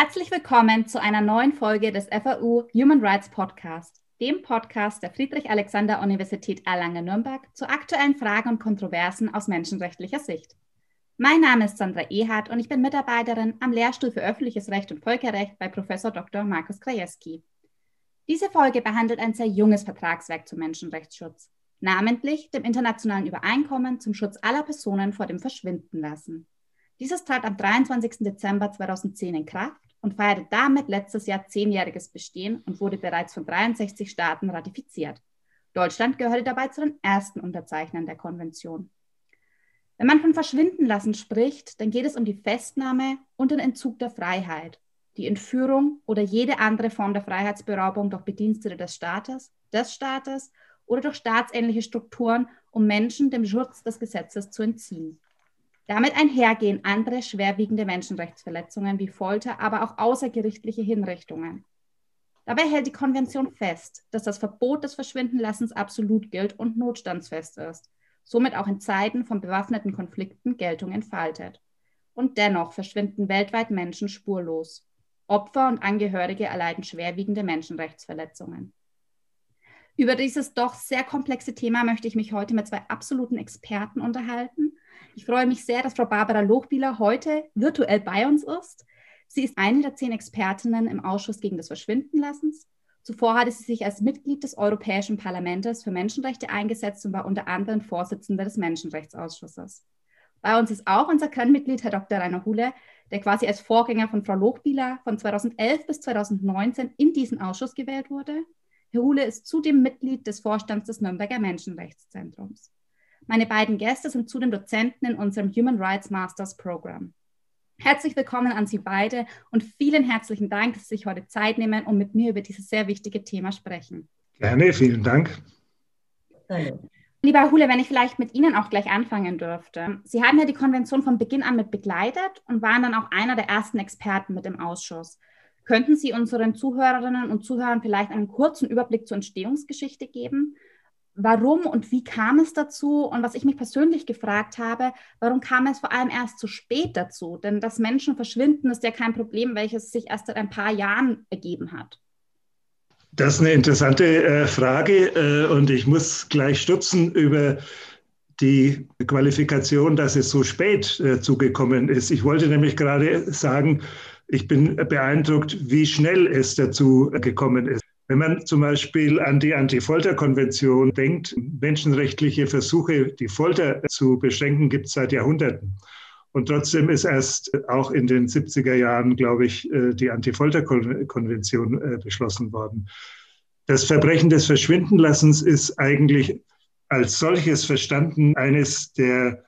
Herzlich willkommen zu einer neuen Folge des FAU Human Rights Podcast, dem Podcast der Friedrich-Alexander-Universität Erlangen-Nürnberg zu aktuellen Fragen und Kontroversen aus menschenrechtlicher Sicht. Mein Name ist Sandra Ehardt und ich bin Mitarbeiterin am Lehrstuhl für öffentliches Recht und Völkerrecht bei Prof. Dr. Markus Krajewski. Diese Folge behandelt ein sehr junges Vertragswerk zum Menschenrechtsschutz, namentlich dem internationalen Übereinkommen zum Schutz aller Personen vor dem Verschwindenlassen. Dieses trat am 23. Dezember 2010 in Kraft und feierte damit letztes Jahr zehnjähriges Bestehen und wurde bereits von 63 Staaten ratifiziert. Deutschland gehörte dabei zu den ersten Unterzeichnern der Konvention. Wenn man von Verschwindenlassen spricht, dann geht es um die Festnahme und den Entzug der Freiheit, die Entführung oder jede andere Form der Freiheitsberaubung durch Bedienstete des Staates, des Staates oder durch staatsähnliche Strukturen, um Menschen dem Schutz des Gesetzes zu entziehen. Damit einhergehen andere schwerwiegende Menschenrechtsverletzungen wie Folter, aber auch außergerichtliche Hinrichtungen. Dabei hält die Konvention fest, dass das Verbot des Verschwindenlassens absolut gilt und notstandsfest ist, somit auch in Zeiten von bewaffneten Konflikten Geltung entfaltet. Und dennoch verschwinden weltweit Menschen spurlos. Opfer und Angehörige erleiden schwerwiegende Menschenrechtsverletzungen. Über dieses doch sehr komplexe Thema möchte ich mich heute mit zwei absoluten Experten unterhalten ich freue mich sehr, dass Frau Barbara Lochbieler heute virtuell bei uns ist. Sie ist eine der zehn Expertinnen im Ausschuss gegen das Verschwindenlassens. Zuvor hatte sie sich als Mitglied des Europäischen Parlaments für Menschenrechte eingesetzt und war unter anderem Vorsitzende des Menschenrechtsausschusses. Bei uns ist auch unser Kernmitglied, Herr Dr. Rainer Hule, der quasi als Vorgänger von Frau Lochbieler von 2011 bis 2019 in diesen Ausschuss gewählt wurde. Herr Hule ist zudem Mitglied des Vorstands des Nürnberger Menschenrechtszentrums. Meine beiden Gäste sind zudem Dozenten in unserem Human Rights Masters Program. Herzlich willkommen an Sie beide und vielen herzlichen Dank, dass Sie sich heute Zeit nehmen und mit mir über dieses sehr wichtige Thema sprechen. Gerne, vielen Dank. Lieber Hule, wenn ich vielleicht mit Ihnen auch gleich anfangen dürfte. Sie haben ja die Konvention von Beginn an mit begleitet und waren dann auch einer der ersten Experten mit im Ausschuss. Könnten Sie unseren Zuhörerinnen und Zuhörern vielleicht einen kurzen Überblick zur Entstehungsgeschichte geben? Warum und wie kam es dazu? Und was ich mich persönlich gefragt habe, warum kam es vor allem erst zu spät dazu? Denn dass Menschen verschwinden, ist ja kein Problem, welches sich erst seit ein paar Jahren ergeben hat. Das ist eine interessante äh, Frage äh, und ich muss gleich stutzen über die Qualifikation, dass es so spät äh, zugekommen ist. Ich wollte nämlich gerade sagen, ich bin beeindruckt, wie schnell es dazu gekommen ist. Wenn man zum Beispiel an die Anti-Folter-Konvention denkt, menschenrechtliche Versuche, die Folter zu beschränken, gibt es seit Jahrhunderten. Und trotzdem ist erst auch in den 70er Jahren, glaube ich, äh, die Anti-Folter-Konvention äh, beschlossen worden. Das Verbrechen des Verschwindenlassens ist eigentlich als solches verstanden eines der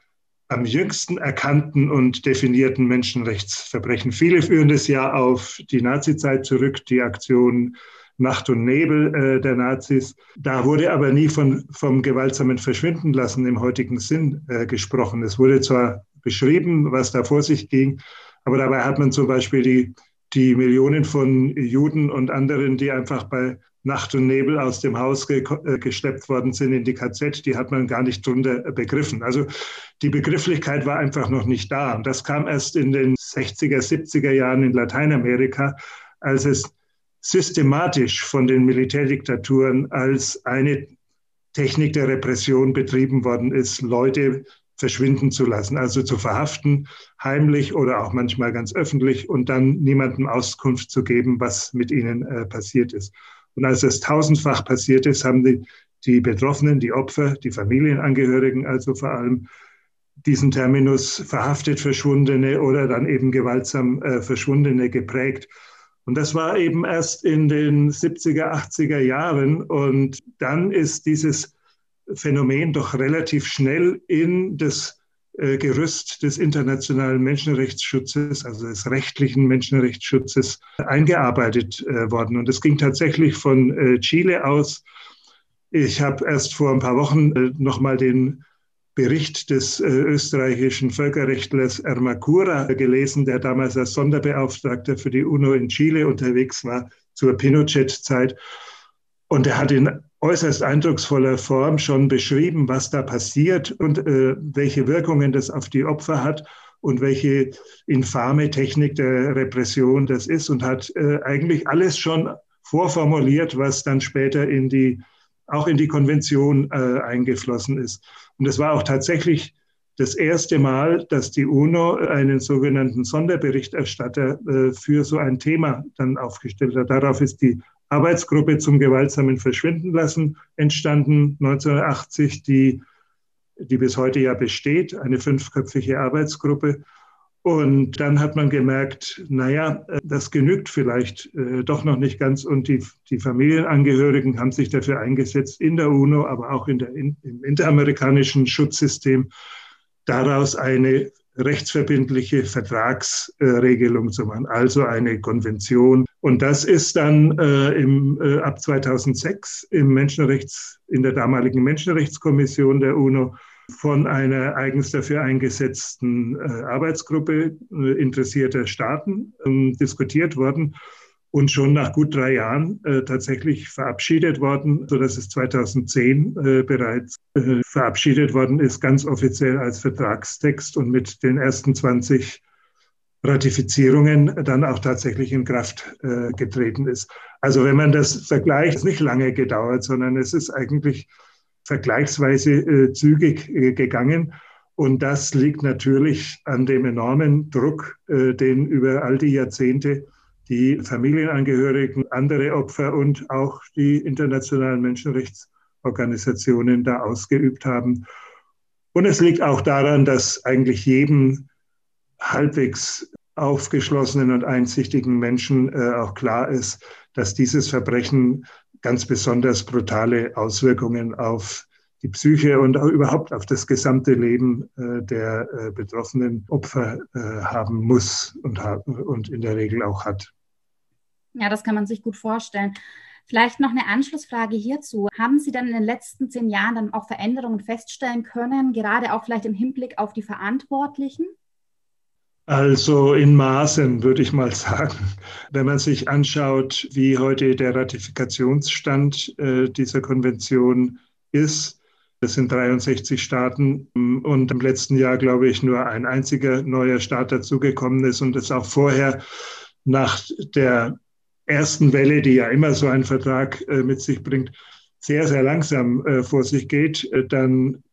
am jüngsten erkannten und definierten Menschenrechtsverbrechen. Viele führen das ja auf die Nazizeit zurück, die Aktion Nacht und Nebel äh, der Nazis. Da wurde aber nie von, vom gewaltsamen Verschwinden lassen im heutigen Sinn äh, gesprochen. Es wurde zwar beschrieben, was da vor sich ging, aber dabei hat man zum Beispiel die, die Millionen von Juden und anderen, die einfach bei Nacht und Nebel aus dem Haus ge äh, geschleppt worden sind in die KZ, die hat man gar nicht drunter begriffen. Also die Begrifflichkeit war einfach noch nicht da. Und das kam erst in den 60er, 70er Jahren in Lateinamerika, als es systematisch von den Militärdiktaturen als eine Technik der Repression betrieben worden ist, Leute verschwinden zu lassen, also zu verhaften, heimlich oder auch manchmal ganz öffentlich und dann niemandem Auskunft zu geben, was mit ihnen äh, passiert ist. Und als es tausendfach passiert ist, haben die, die Betroffenen, die Opfer, die Familienangehörigen also vor allem diesen Terminus verhaftet Verschwundene oder dann eben gewaltsam äh, Verschwundene geprägt. Und das war eben erst in den 70er, 80er Jahren. Und dann ist dieses Phänomen doch relativ schnell in das äh, Gerüst des internationalen Menschenrechtsschutzes, also des rechtlichen Menschenrechtsschutzes, eingearbeitet äh, worden. Und es ging tatsächlich von äh, Chile aus. Ich habe erst vor ein paar Wochen nochmal den Bericht des äh, österreichischen Völkerrechtlers Ermacura gelesen, der damals als Sonderbeauftragter für die UNO in Chile unterwegs war zur Pinochet-Zeit. Und er hat in äußerst eindrucksvoller Form schon beschrieben, was da passiert und äh, welche Wirkungen das auf die Opfer hat und welche infame Technik der Repression das ist und hat äh, eigentlich alles schon vorformuliert, was dann später in die, auch in die Konvention äh, eingeflossen ist. Und es war auch tatsächlich das erste Mal, dass die UNO einen sogenannten Sonderberichterstatter äh, für so ein Thema dann aufgestellt hat. Darauf ist die Arbeitsgruppe zum gewaltsamen Verschwinden lassen entstanden 1980, die, die bis heute ja besteht, eine fünfköpfige Arbeitsgruppe. Und dann hat man gemerkt, naja, das genügt vielleicht äh, doch noch nicht ganz. Und die, die Familienangehörigen haben sich dafür eingesetzt, in der UNO, aber auch in der, in, im interamerikanischen Schutzsystem, daraus eine rechtsverbindliche Vertragsregelung zu machen, also eine Konvention. Und das ist dann äh, im, äh, ab 2006 im Menschenrechts, in der damaligen Menschenrechtskommission der UNO von einer eigens dafür eingesetzten äh, Arbeitsgruppe äh, interessierter Staaten ähm, diskutiert worden und schon nach gut drei Jahren äh, tatsächlich verabschiedet worden, so dass es 2010 äh, bereits äh, verabschiedet worden ist, ganz offiziell als Vertragstext und mit den ersten 20 Ratifizierungen dann auch tatsächlich in Kraft äh, getreten ist. Also wenn man das vergleicht, nicht lange gedauert, sondern es ist eigentlich vergleichsweise äh, zügig äh, gegangen. Und das liegt natürlich an dem enormen Druck, den über all die Jahrzehnte die Familienangehörigen, andere Opfer und auch die internationalen Menschenrechtsorganisationen da ausgeübt haben. Und es liegt auch daran, dass eigentlich jedem halbwegs aufgeschlossenen und einsichtigen Menschen äh, auch klar ist, dass dieses Verbrechen ganz besonders brutale Auswirkungen auf die Psyche und auch überhaupt auf das gesamte Leben äh, der äh, betroffenen Opfer äh, haben muss und, und in der Regel auch hat. Ja, das kann man sich gut vorstellen. Vielleicht noch eine Anschlussfrage hierzu. Haben Sie dann in den letzten zehn Jahren dann auch Veränderungen feststellen können, gerade auch vielleicht im Hinblick auf die Verantwortlichen? Also in Maßen würde ich mal sagen. Wenn man sich anschaut, wie heute der Ratifikationsstand äh, dieser Konvention ist, das sind 63 Staaten und im letzten Jahr, glaube ich, nur ein einziger neuer Staat dazugekommen ist und es auch vorher nach der ersten Welle, die ja immer so ein Vertrag äh, mit sich bringt, sehr, sehr langsam äh, vor sich geht, dann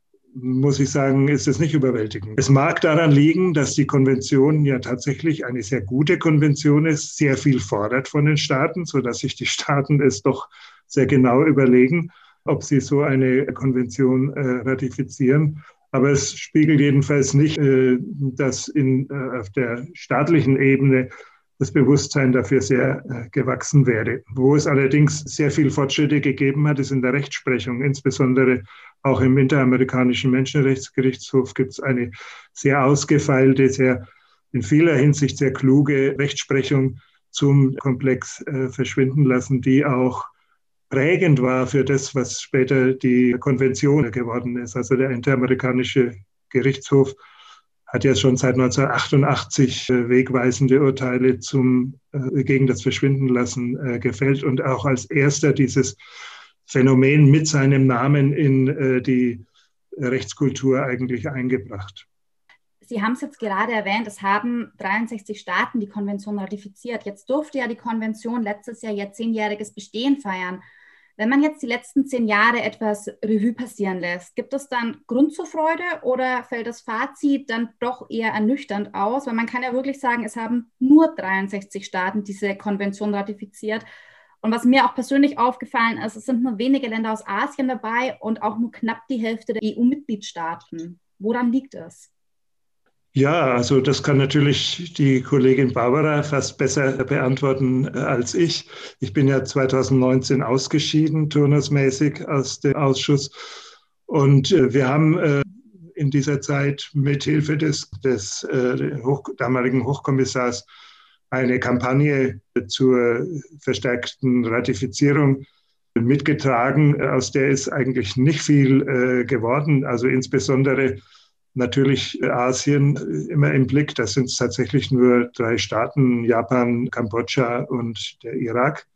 muss ich sagen, ist es nicht überwältigend. Es mag daran liegen, dass die Konvention ja tatsächlich eine sehr gute Konvention ist, sehr viel fordert von den Staaten, sodass sich die Staaten es doch sehr genau überlegen, ob sie so eine Konvention äh, ratifizieren. Aber es spiegelt jedenfalls nicht, äh, dass in, äh, auf der staatlichen Ebene das Bewusstsein dafür sehr äh, gewachsen wäre. Wo es allerdings sehr viel Fortschritte gegeben hat, ist in der Rechtsprechung. Insbesondere auch im Interamerikanischen Menschenrechtsgerichtshof gibt es eine sehr ausgefeilte, sehr in vieler Hinsicht sehr kluge Rechtsprechung zum Komplex äh, verschwinden lassen, die auch prägend war für das, was später die Konvention geworden ist. Also der Interamerikanische Gerichtshof hat ja schon seit 1988 äh, wegweisende Urteile zum, äh, gegen das Verschwindenlassen äh, gefällt und auch als erster dieses Phänomen mit seinem Namen in äh, die Rechtskultur eigentlich eingebracht. Sie haben es jetzt gerade erwähnt, es haben 63 Staaten die Konvention ratifiziert. Jetzt durfte ja die Konvention letztes Jahr ihr zehnjähriges Bestehen feiern. Wenn man jetzt die letzten zehn Jahre etwas Revue passieren lässt, gibt es dann Grund zur Freude oder fällt das Fazit dann doch eher ernüchternd aus? Weil man kann ja wirklich sagen, es haben nur 63 Staaten diese Konvention ratifiziert. Und was mir auch persönlich aufgefallen ist, es sind nur wenige Länder aus Asien dabei und auch nur knapp die Hälfte der EU-Mitgliedstaaten. Woran liegt es? Ja, also das kann natürlich die Kollegin Barbara fast besser beantworten äh, als ich. Ich bin ja 2019 ausgeschieden, turnusmäßig aus dem Ausschuss. Und äh, wir haben äh, in dieser Zeit mit Hilfe des, des damaligen Hochkommissars eine Kampagne zur verstärkten Ratifizierung mitgetragen, aus der ist eigentlich nicht viel geworden. Also insbesondere natürlich Asien immer im Blick. Das sind tatsächlich nur drei Staaten, Japan, Kambodscha und der Irak.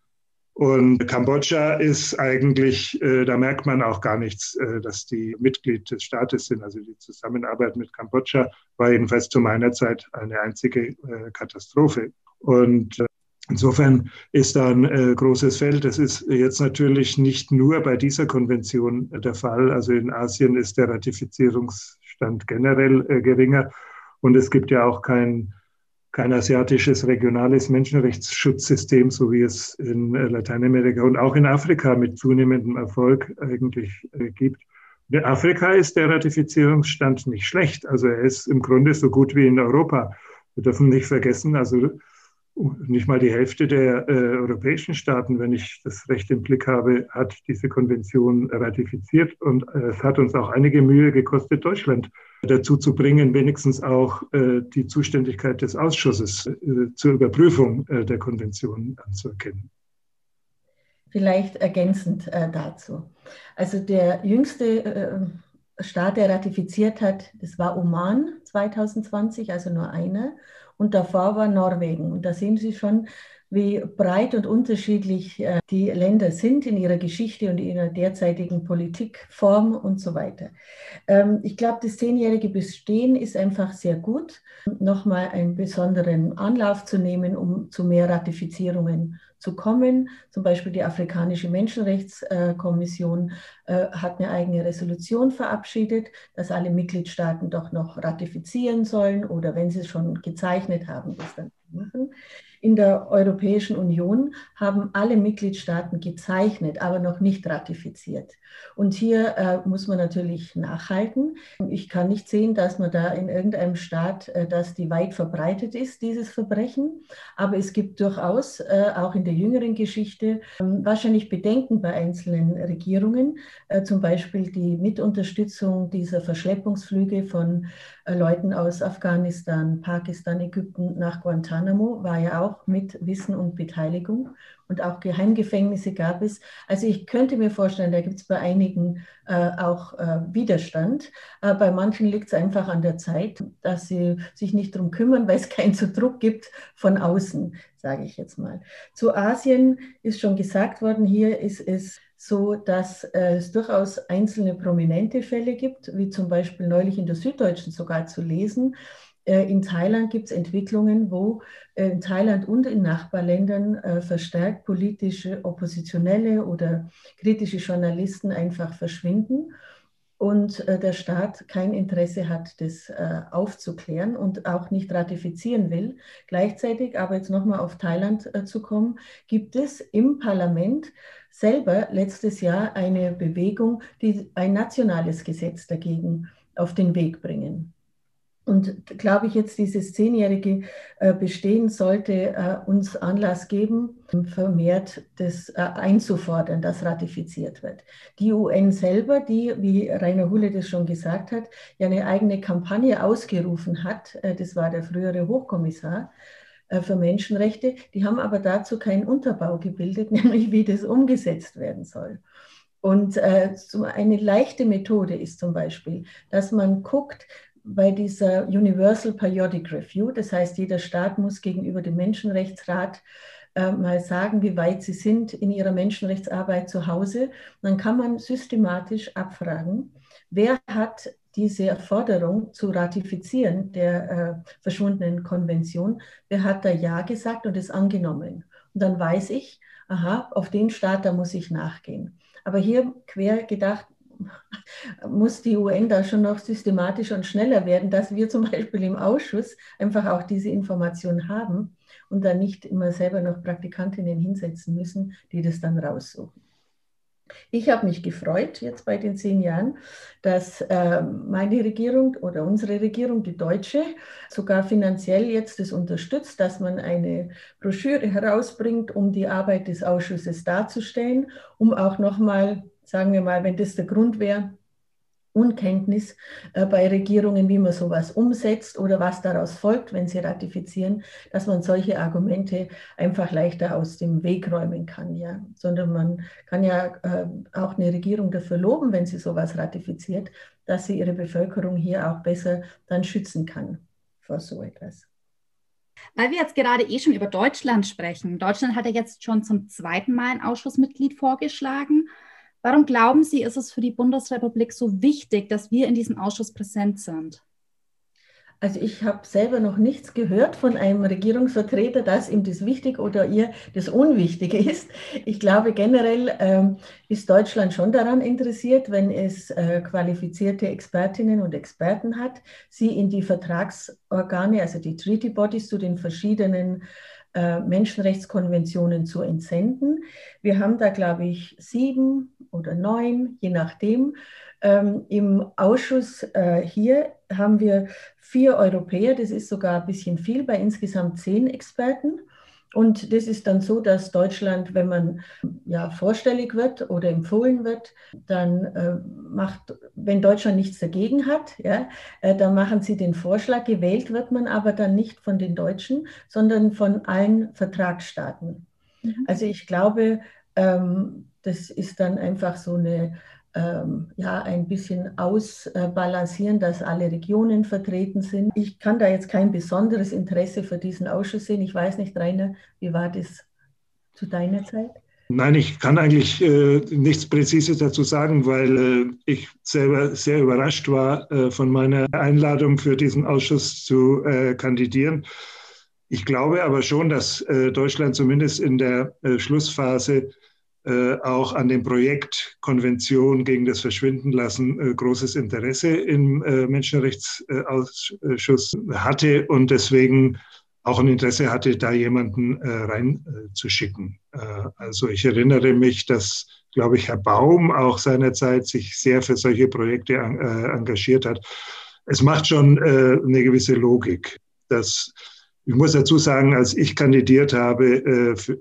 Und Kambodscha ist eigentlich, äh, da merkt man auch gar nichts, äh, dass die Mitglied des Staates sind. Also die Zusammenarbeit mit Kambodscha war jedenfalls zu meiner Zeit eine einzige äh, Katastrophe. Und äh, insofern ist da ein äh, großes Feld. Das ist jetzt natürlich nicht nur bei dieser Konvention der Fall. Also in Asien ist der Ratifizierungsstand generell äh, geringer. Und es gibt ja auch kein kein asiatisches regionales Menschenrechtsschutzsystem, so wie es in äh, Lateinamerika und auch in Afrika mit zunehmendem Erfolg eigentlich äh, gibt. In Afrika ist der Ratifizierungsstand nicht schlecht. Also er ist im Grunde so gut wie in Europa. Wir dürfen nicht vergessen, also nicht mal die Hälfte der äh, europäischen Staaten, wenn ich das recht im Blick habe, hat diese Konvention ratifiziert. Und äh, es hat uns auch einige Mühe gekostet, Deutschland dazu zu bringen, wenigstens auch äh, die Zuständigkeit des Ausschusses äh, zur Überprüfung äh, der Konvention anzuerkennen. Vielleicht ergänzend äh, dazu. Also der jüngste Staat, der ratifiziert hat, das war Oman 2020, also nur einer. Und davor war Norwegen. Und da sehen Sie schon, wie breit und unterschiedlich äh, die Länder sind in ihrer Geschichte und ihrer derzeitigen Politikform und so weiter. Ähm, ich glaube, das zehnjährige Bestehen ist einfach sehr gut, nochmal einen besonderen Anlauf zu nehmen, um zu mehr Ratifizierungen zu kommen. Zum Beispiel die Afrikanische Menschenrechtskommission äh, hat eine eigene Resolution verabschiedet, dass alle Mitgliedstaaten doch noch ratifizieren sollen oder wenn sie es schon gezeichnet haben, das dann machen. In der Europäischen Union haben alle Mitgliedstaaten gezeichnet, aber noch nicht ratifiziert. Und hier äh, muss man natürlich nachhalten. Ich kann nicht sehen, dass man da in irgendeinem Staat, äh, dass die weit verbreitet ist, dieses Verbrechen. Aber es gibt durchaus äh, auch in der jüngeren Geschichte ähm, wahrscheinlich Bedenken bei einzelnen Regierungen, äh, zum Beispiel die Mitunterstützung dieser Verschleppungsflüge von äh, Leuten aus Afghanistan, Pakistan, Ägypten nach Guantanamo war ja auch mit Wissen und Beteiligung. Und auch Geheimgefängnisse gab es. Also ich könnte mir vorstellen, da gibt es bei einigen äh, auch äh, Widerstand. Äh, bei manchen liegt es einfach an der Zeit, dass sie sich nicht darum kümmern, weil es keinen zu Druck gibt von außen, sage ich jetzt mal. Zu Asien ist schon gesagt worden, hier ist es so dass äh, es durchaus einzelne prominente Fälle gibt, wie zum Beispiel neulich in der Süddeutschen sogar zu lesen. Äh, in Thailand gibt es Entwicklungen, wo äh, in Thailand und in Nachbarländern äh, verstärkt politische Oppositionelle oder kritische Journalisten einfach verschwinden und der Staat kein Interesse hat, das aufzuklären und auch nicht ratifizieren will. Gleichzeitig, aber jetzt nochmal auf Thailand zu kommen, gibt es im Parlament selber letztes Jahr eine Bewegung, die ein nationales Gesetz dagegen auf den Weg bringen. Und glaube ich, jetzt dieses zehnjährige äh, Bestehen sollte äh, uns Anlass geben, vermehrt das äh, einzufordern, dass ratifiziert wird. Die UN selber, die, wie Rainer Hulle das schon gesagt hat, ja eine eigene Kampagne ausgerufen hat, das war der frühere Hochkommissar, für Menschenrechte. Die haben aber dazu keinen Unterbau gebildet, nämlich wie das umgesetzt werden soll. Und eine leichte Methode ist zum Beispiel, dass man guckt, bei dieser Universal Periodic Review, das heißt, jeder Staat muss gegenüber dem Menschenrechtsrat äh, mal sagen, wie weit sie sind in ihrer Menschenrechtsarbeit zu Hause. dann kann man systematisch abfragen, wer hat diese Forderung zu ratifizieren der äh, verschwundenen Konvention, wer hat da Ja gesagt und es angenommen. Und dann weiß ich, aha, auf den Staat, da muss ich nachgehen. Aber hier quer gedacht, muss die UN da schon noch systematischer und schneller werden, dass wir zum Beispiel im Ausschuss einfach auch diese Information haben und dann nicht immer selber noch Praktikantinnen hinsetzen müssen, die das dann raussuchen. Ich habe mich gefreut jetzt bei den zehn Jahren, dass äh, meine Regierung oder unsere Regierung, die deutsche, sogar finanziell jetzt das unterstützt, dass man eine Broschüre herausbringt, um die Arbeit des Ausschusses darzustellen, um auch nochmal, sagen wir mal, wenn das der Grund wäre, Unkenntnis äh, bei Regierungen, wie man sowas umsetzt oder was daraus folgt, wenn sie ratifizieren, dass man solche Argumente einfach leichter aus dem Weg räumen kann. Ja? Sondern man kann ja äh, auch eine Regierung dafür loben, wenn sie sowas ratifiziert, dass sie ihre Bevölkerung hier auch besser dann schützen kann vor so etwas. Weil wir jetzt gerade eh schon über Deutschland sprechen. Deutschland hat ja jetzt schon zum zweiten Mal ein Ausschussmitglied vorgeschlagen. Warum glauben Sie, ist es für die Bundesrepublik so wichtig, dass wir in diesem Ausschuss präsent sind? Also ich habe selber noch nichts gehört von einem Regierungsvertreter, dass ihm das wichtig oder ihr das unwichtig ist. Ich glaube generell ähm, ist Deutschland schon daran interessiert, wenn es äh, qualifizierte Expertinnen und Experten hat, sie in die Vertragsorgane, also die Treaty Bodies zu den verschiedenen Menschenrechtskonventionen zu entsenden. Wir haben da, glaube ich, sieben oder neun, je nachdem. Ähm, Im Ausschuss äh, hier haben wir vier Europäer, das ist sogar ein bisschen viel, bei insgesamt zehn Experten. Und das ist dann so, dass Deutschland, wenn man ja vorstellig wird oder empfohlen wird, dann äh, macht, wenn Deutschland nichts dagegen hat, ja, äh, dann machen sie den Vorschlag. Gewählt wird man aber dann nicht von den Deutschen, sondern von allen Vertragsstaaten. Mhm. Also ich glaube, ähm, das ist dann einfach so eine ähm, ja, ein bisschen ausbalancieren, dass alle Regionen vertreten sind. Ich kann da jetzt kein besonderes Interesse für diesen Ausschuss sehen. Ich weiß nicht, Rainer, wie war das zu deiner Zeit? Nein, ich kann eigentlich äh, nichts Präzises dazu sagen, weil äh, ich selber sehr überrascht war äh, von meiner Einladung für diesen Ausschuss zu äh, kandidieren. Ich glaube aber schon, dass äh, Deutschland zumindest in der äh, Schlussphase äh, auch an dem Projekt Konvention gegen das Verschwindenlassen äh, großes Interesse im äh, Menschenrechtsausschuss hatte und deswegen auch ein Interesse hatte, da jemanden reinzuschicken. also ich erinnere mich, dass, glaube ich, Herr Baum auch seinerzeit sich sehr für solche Projekte engagiert hat. Es macht schon eine gewisse Logik, dass ich muss dazu sagen, als ich kandidiert habe, äh, äh,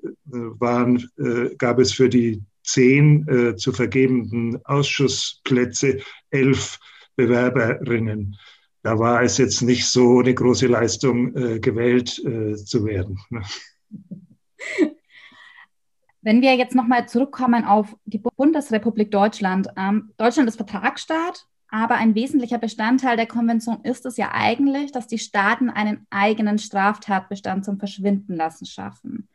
waren, äh, gab es für die zehn zu vergebenden Ausschussplätze elf Bewerberinnen. Da war es jetzt nicht so eine große Leistung, gewählt zu werden. Ne? Wenn wir jetzt nochmal zurückkommen auf die Bundesrepublik Deutschland. Ähm, Deutschland ist Vertragsstaat aber ein wesentlicher Bestandteil der Konvention ist es ja eigentlich, dass die Staaten einen eigenen Straftatbestand zum Verschwindenlassen schaffen.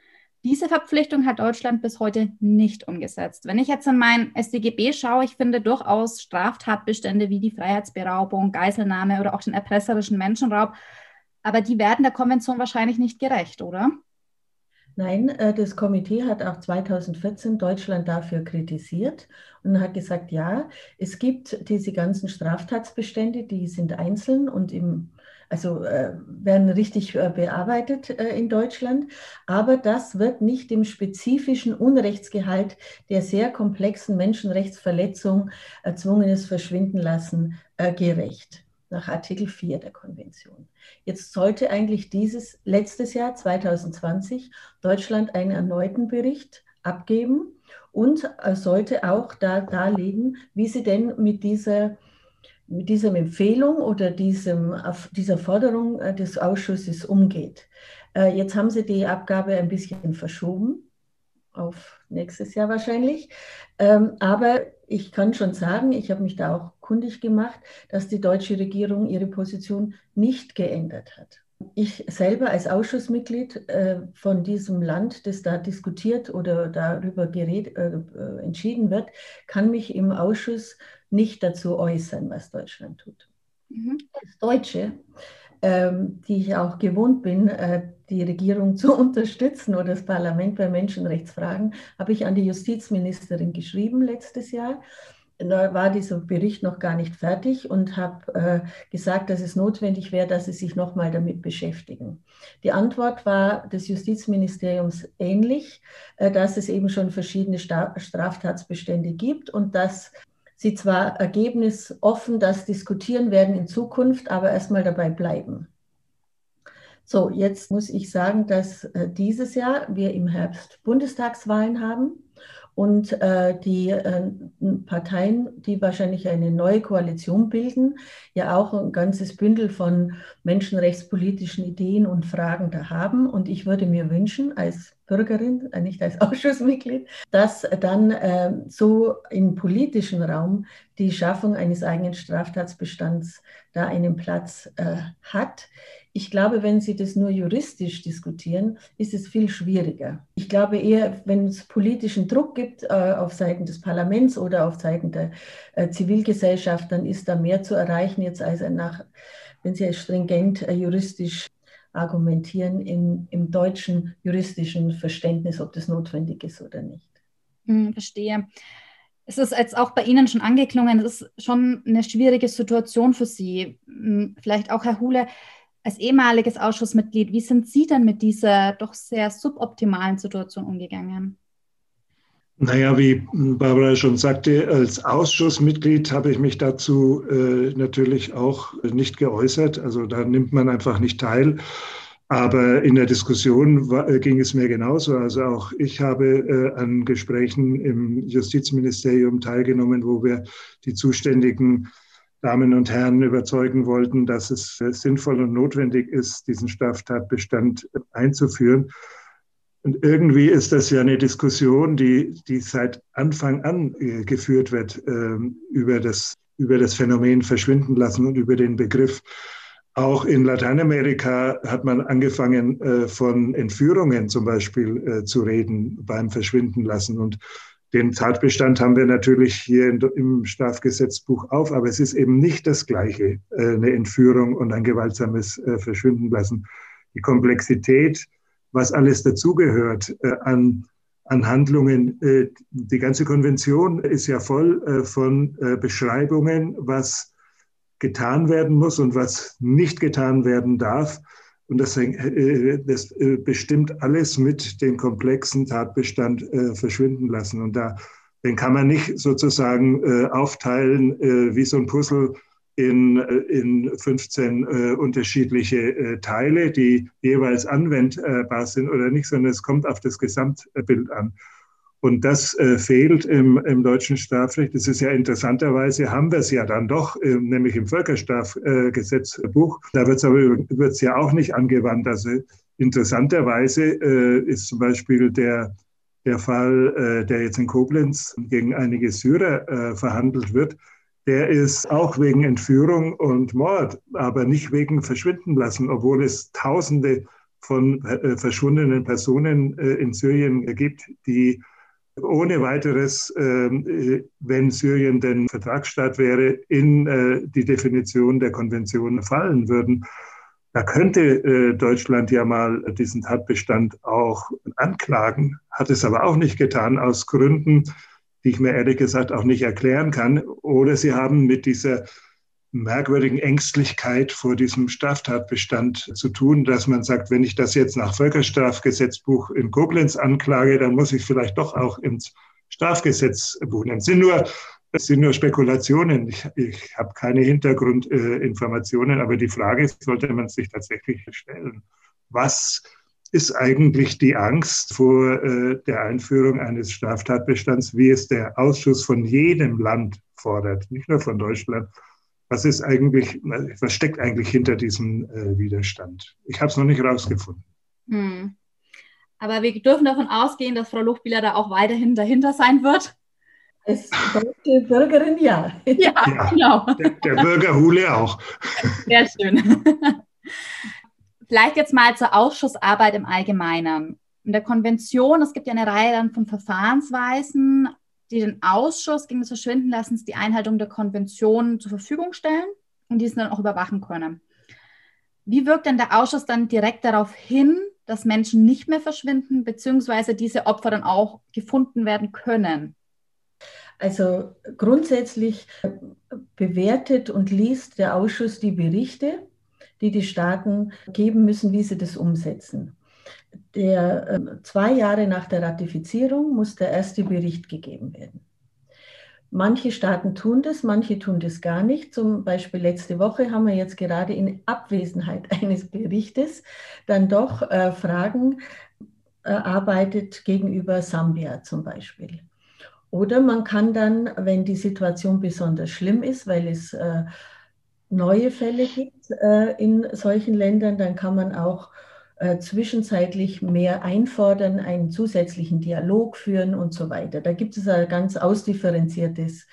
Diese Verpflichtung hat Deutschland bis heute nicht umgesetzt. Wenn ich jetzt in mein StGB schaue, ich finde durchaus Straftatbestände wie die Freiheitsberaubung, Geiselnahme oder auch den erpresserischen Menschenraub, aber die werden der Konvention wahrscheinlich nicht gerecht, oder? Nein, äh, das Komitee hat auch 2014 Deutschland dafür kritisiert und hat gesagt, ja, es gibt diese ganzen Straftatsbestände, die sind einzeln und im, also äh, werden richtig äh, bearbeitet in Deutschland, aber das wird nicht dem spezifischen Unrechtsgehalt der sehr komplexen Menschenrechtsverletzung erzwungenes Verschwindenlassen äh, gerecht nach Artikel 4 der Konvention. Jetzt sollte eigentlich dieses letztes Jahr 2020 Deutschland einen erneuten Bericht abgeben und äh, sollte auch da darlegen, wie sie denn mit dieser mit dieser Empfehlung oder diesem, dieser Forderung äh, des Ausschusses umgeht. Äh, jetzt haben sie die Abgabe ein bisschen verschoben, auf nächstes Jahr wahrscheinlich. Ähm, aber ich kann schon sagen, ich habe mich da auch kundig gemacht, dass die deutsche Regierung ihre Position nicht geändert hat. Ich selber als Ausschussmitglied äh, von diesem Land, das da diskutiert oder darüber gered, äh, äh, entschieden wird, kann mich im Ausschuss nicht dazu äußern, was Deutschland tut. Mhm. Das Deutsche, ähm, die ich auch gewohnt bin, die Regierung zu unterstützen oder das Parlament bei Menschenrechtsfragen, habe ich an die Justizministerin geschrieben letztes Jahr. War dieser Bericht noch gar nicht fertig und habe äh, gesagt, dass es notwendig wäre, dass sie sich nochmal damit beschäftigen. Die Antwort war des Justizministeriums ähnlich, äh, dass es eben schon verschiedene Straftatsbestände gibt und dass sie zwar ergebnisoffen das diskutieren werden in Zukunft, aber erstmal dabei bleiben. So, jetzt muss ich sagen, dass äh, dieses Jahr wir im Herbst Bundestagswahlen haben und äh, die äh, Parteien, die wahrscheinlich eine neue Koalition bilden, ja auch ein ganzes Bündel von menschenrechtspolitischen Ideen und Fragen da haben. Und ich würde mir wünschen, als Bürgerin, äh, nicht als Ausschussmitglied, dass dann äh, so im politischen Raum die Schaffung eines eigenen Straftatsbestands da einen Platz äh, hat. Ich glaube, wenn Sie das nur juristisch diskutieren, ist es viel schwieriger. Ich glaube eher, wenn es politischen Druck gibt äh, auf Seiten des Parlaments oder auf Seiten der äh, Zivilgesellschaft, dann ist da mehr zu erreichen jetzt als nach, wenn Sie stringent äh, juristisch argumentieren in, im deutschen juristischen Verständnis, ob das notwendig ist oder nicht. Hm, verstehe. Es ist jetzt auch bei Ihnen schon angeklungen, es ist schon eine schwierige Situation für Sie. Hm, vielleicht auch, Herr Hule, als ehemaliges Ausschussmitglied, wie sind Sie denn mit dieser doch sehr suboptimalen Situation umgegangen? Naja, wie Barbara schon sagte, als Ausschussmitglied habe ich mich dazu äh, natürlich auch nicht geäußert. Also da nimmt man einfach nicht teil. Aber in der Diskussion war, äh, ging es mir genauso. Also auch ich habe äh, an Gesprächen im Justizministerium teilgenommen, wo wir die zuständigen Damen und Herren überzeugen wollten, dass es äh, sinnvoll und notwendig ist, diesen Straftatbestand einzuführen. Und irgendwie ist das ja eine Diskussion, die, die seit Anfang an äh, geführt wird äh, über, das, über das Phänomen Verschwinden lassen und über den Begriff. Auch in Lateinamerika hat man angefangen, äh, von Entführungen zum Beispiel äh, zu reden beim Verschwinden lassen. Und den Tatbestand haben wir natürlich hier in, im Strafgesetzbuch auf, aber es ist eben nicht das Gleiche, äh, eine Entführung und ein gewaltsames äh, Verschwinden lassen. Die Komplexität was alles dazugehört äh, an, an Handlungen. Äh, die ganze Konvention ist ja voll äh, von äh, Beschreibungen, was getan werden muss und was nicht getan werden darf. Und das, äh, das äh, bestimmt alles mit dem komplexen Tatbestand verschwinden lassen. Und da, den kann man nicht sozusagen aufteilen wie so ein Puzzle in, äh, in 15 äh, unterschiedliche äh, Teile, die jeweils anwendbar sind oder nicht, sondern es kommt auf das Gesamtbild an. Und das äh, fehlt im, im, deutschen Strafrecht. Das ist ja interessanterweise, haben wir es ja dann doch, äh, nämlich im Völkerstrafgesetzbuch. da wird es aber wird's ja auch nicht angewandt. Also interessanterweise äh, ist zum Beispiel der, der Fall, der jetzt in Koblenz gegen einige Syrer verhandelt wird, der ist auch wegen Entführung und Mord, aber nicht wegen Verschwinden lassen, obwohl es Tausende von äh, verschwundenen Personen äh, in Syrien gibt, die ohne weiteres, ähm, äh, wenn Syrien denn Vertragsstaat wäre, in die Definition der Konvention fallen würden. Da könnte Deutschland ja mal diesen Tatbestand auch anklagen, hat es aber auch nicht getan aus Gründen, die ich mir ehrlich gesagt auch nicht erklären kann. Oder sie haben mit dieser merkwürdigen Ängstlichkeit vor diesem Straftatbestand zu tun, dass man sagt, wenn ich das jetzt nach Völkerstrafgesetzbuch in Koblenz anklage, dann muss ich vielleicht doch auch ins Strafgesetzbuch nehmen. Es sind nur, es sind nur Spekulationen. Ich, ich habe keine Hintergrundinformationen, äh, aber die Frage sollte man sich tatsächlich stellen. Was ist eigentlich die Angst vor äh, der Einführung eines Straftatbestands, wie es der Ausschuss von jedem Land fordert, nicht nur von Deutschland. Was ist eigentlich, was steckt eigentlich hinter diesem äh, Widerstand? Ich habe es noch nicht herausgefunden. Hm. Aber wir dürfen davon ausgehen, dass Frau Luchbieler da auch weiterhin dahinter sein wird. Als deutsche Bürgerin, ja. Ja, ja genau. Der, der Bürger Hule auch. Sehr schön. Vielleicht jetzt mal zur Ausschussarbeit im Allgemeinen. In der Konvention, es gibt ja eine Reihe dann von Verfahrensweisen, die den Ausschuss gegen das Verschwindenlassens die Einhaltung der Konvention zur Verfügung stellen und diesen dann auch überwachen können. Wie wirkt denn der Ausschuss dann direkt darauf hin, dass Menschen nicht mehr verschwinden, beziehungsweise diese Opfer dann auch gefunden werden können? Also grundsätzlich bewertet und liest der Ausschuss die Berichte die die Staaten geben müssen, wie sie das umsetzen. Der, äh, zwei Jahre nach der Ratifizierung muss der erste Bericht gegeben werden. Manche Staaten tun das, manche tun das gar nicht. Zum Beispiel letzte Woche haben wir jetzt gerade in Abwesenheit eines Berichtes dann doch äh, Fragen erarbeitet gegenüber Sambia zum Beispiel. Oder man kann dann, wenn die Situation besonders schlimm ist, weil es äh, neue Fälle gibt äh, in solchen Ländern, dann kann man auch äh, zwischenzeitlich mehr einfordern, einen zusätzlichen Dialog führen und so weiter. Da gibt es ein ganz ausdifferenziertes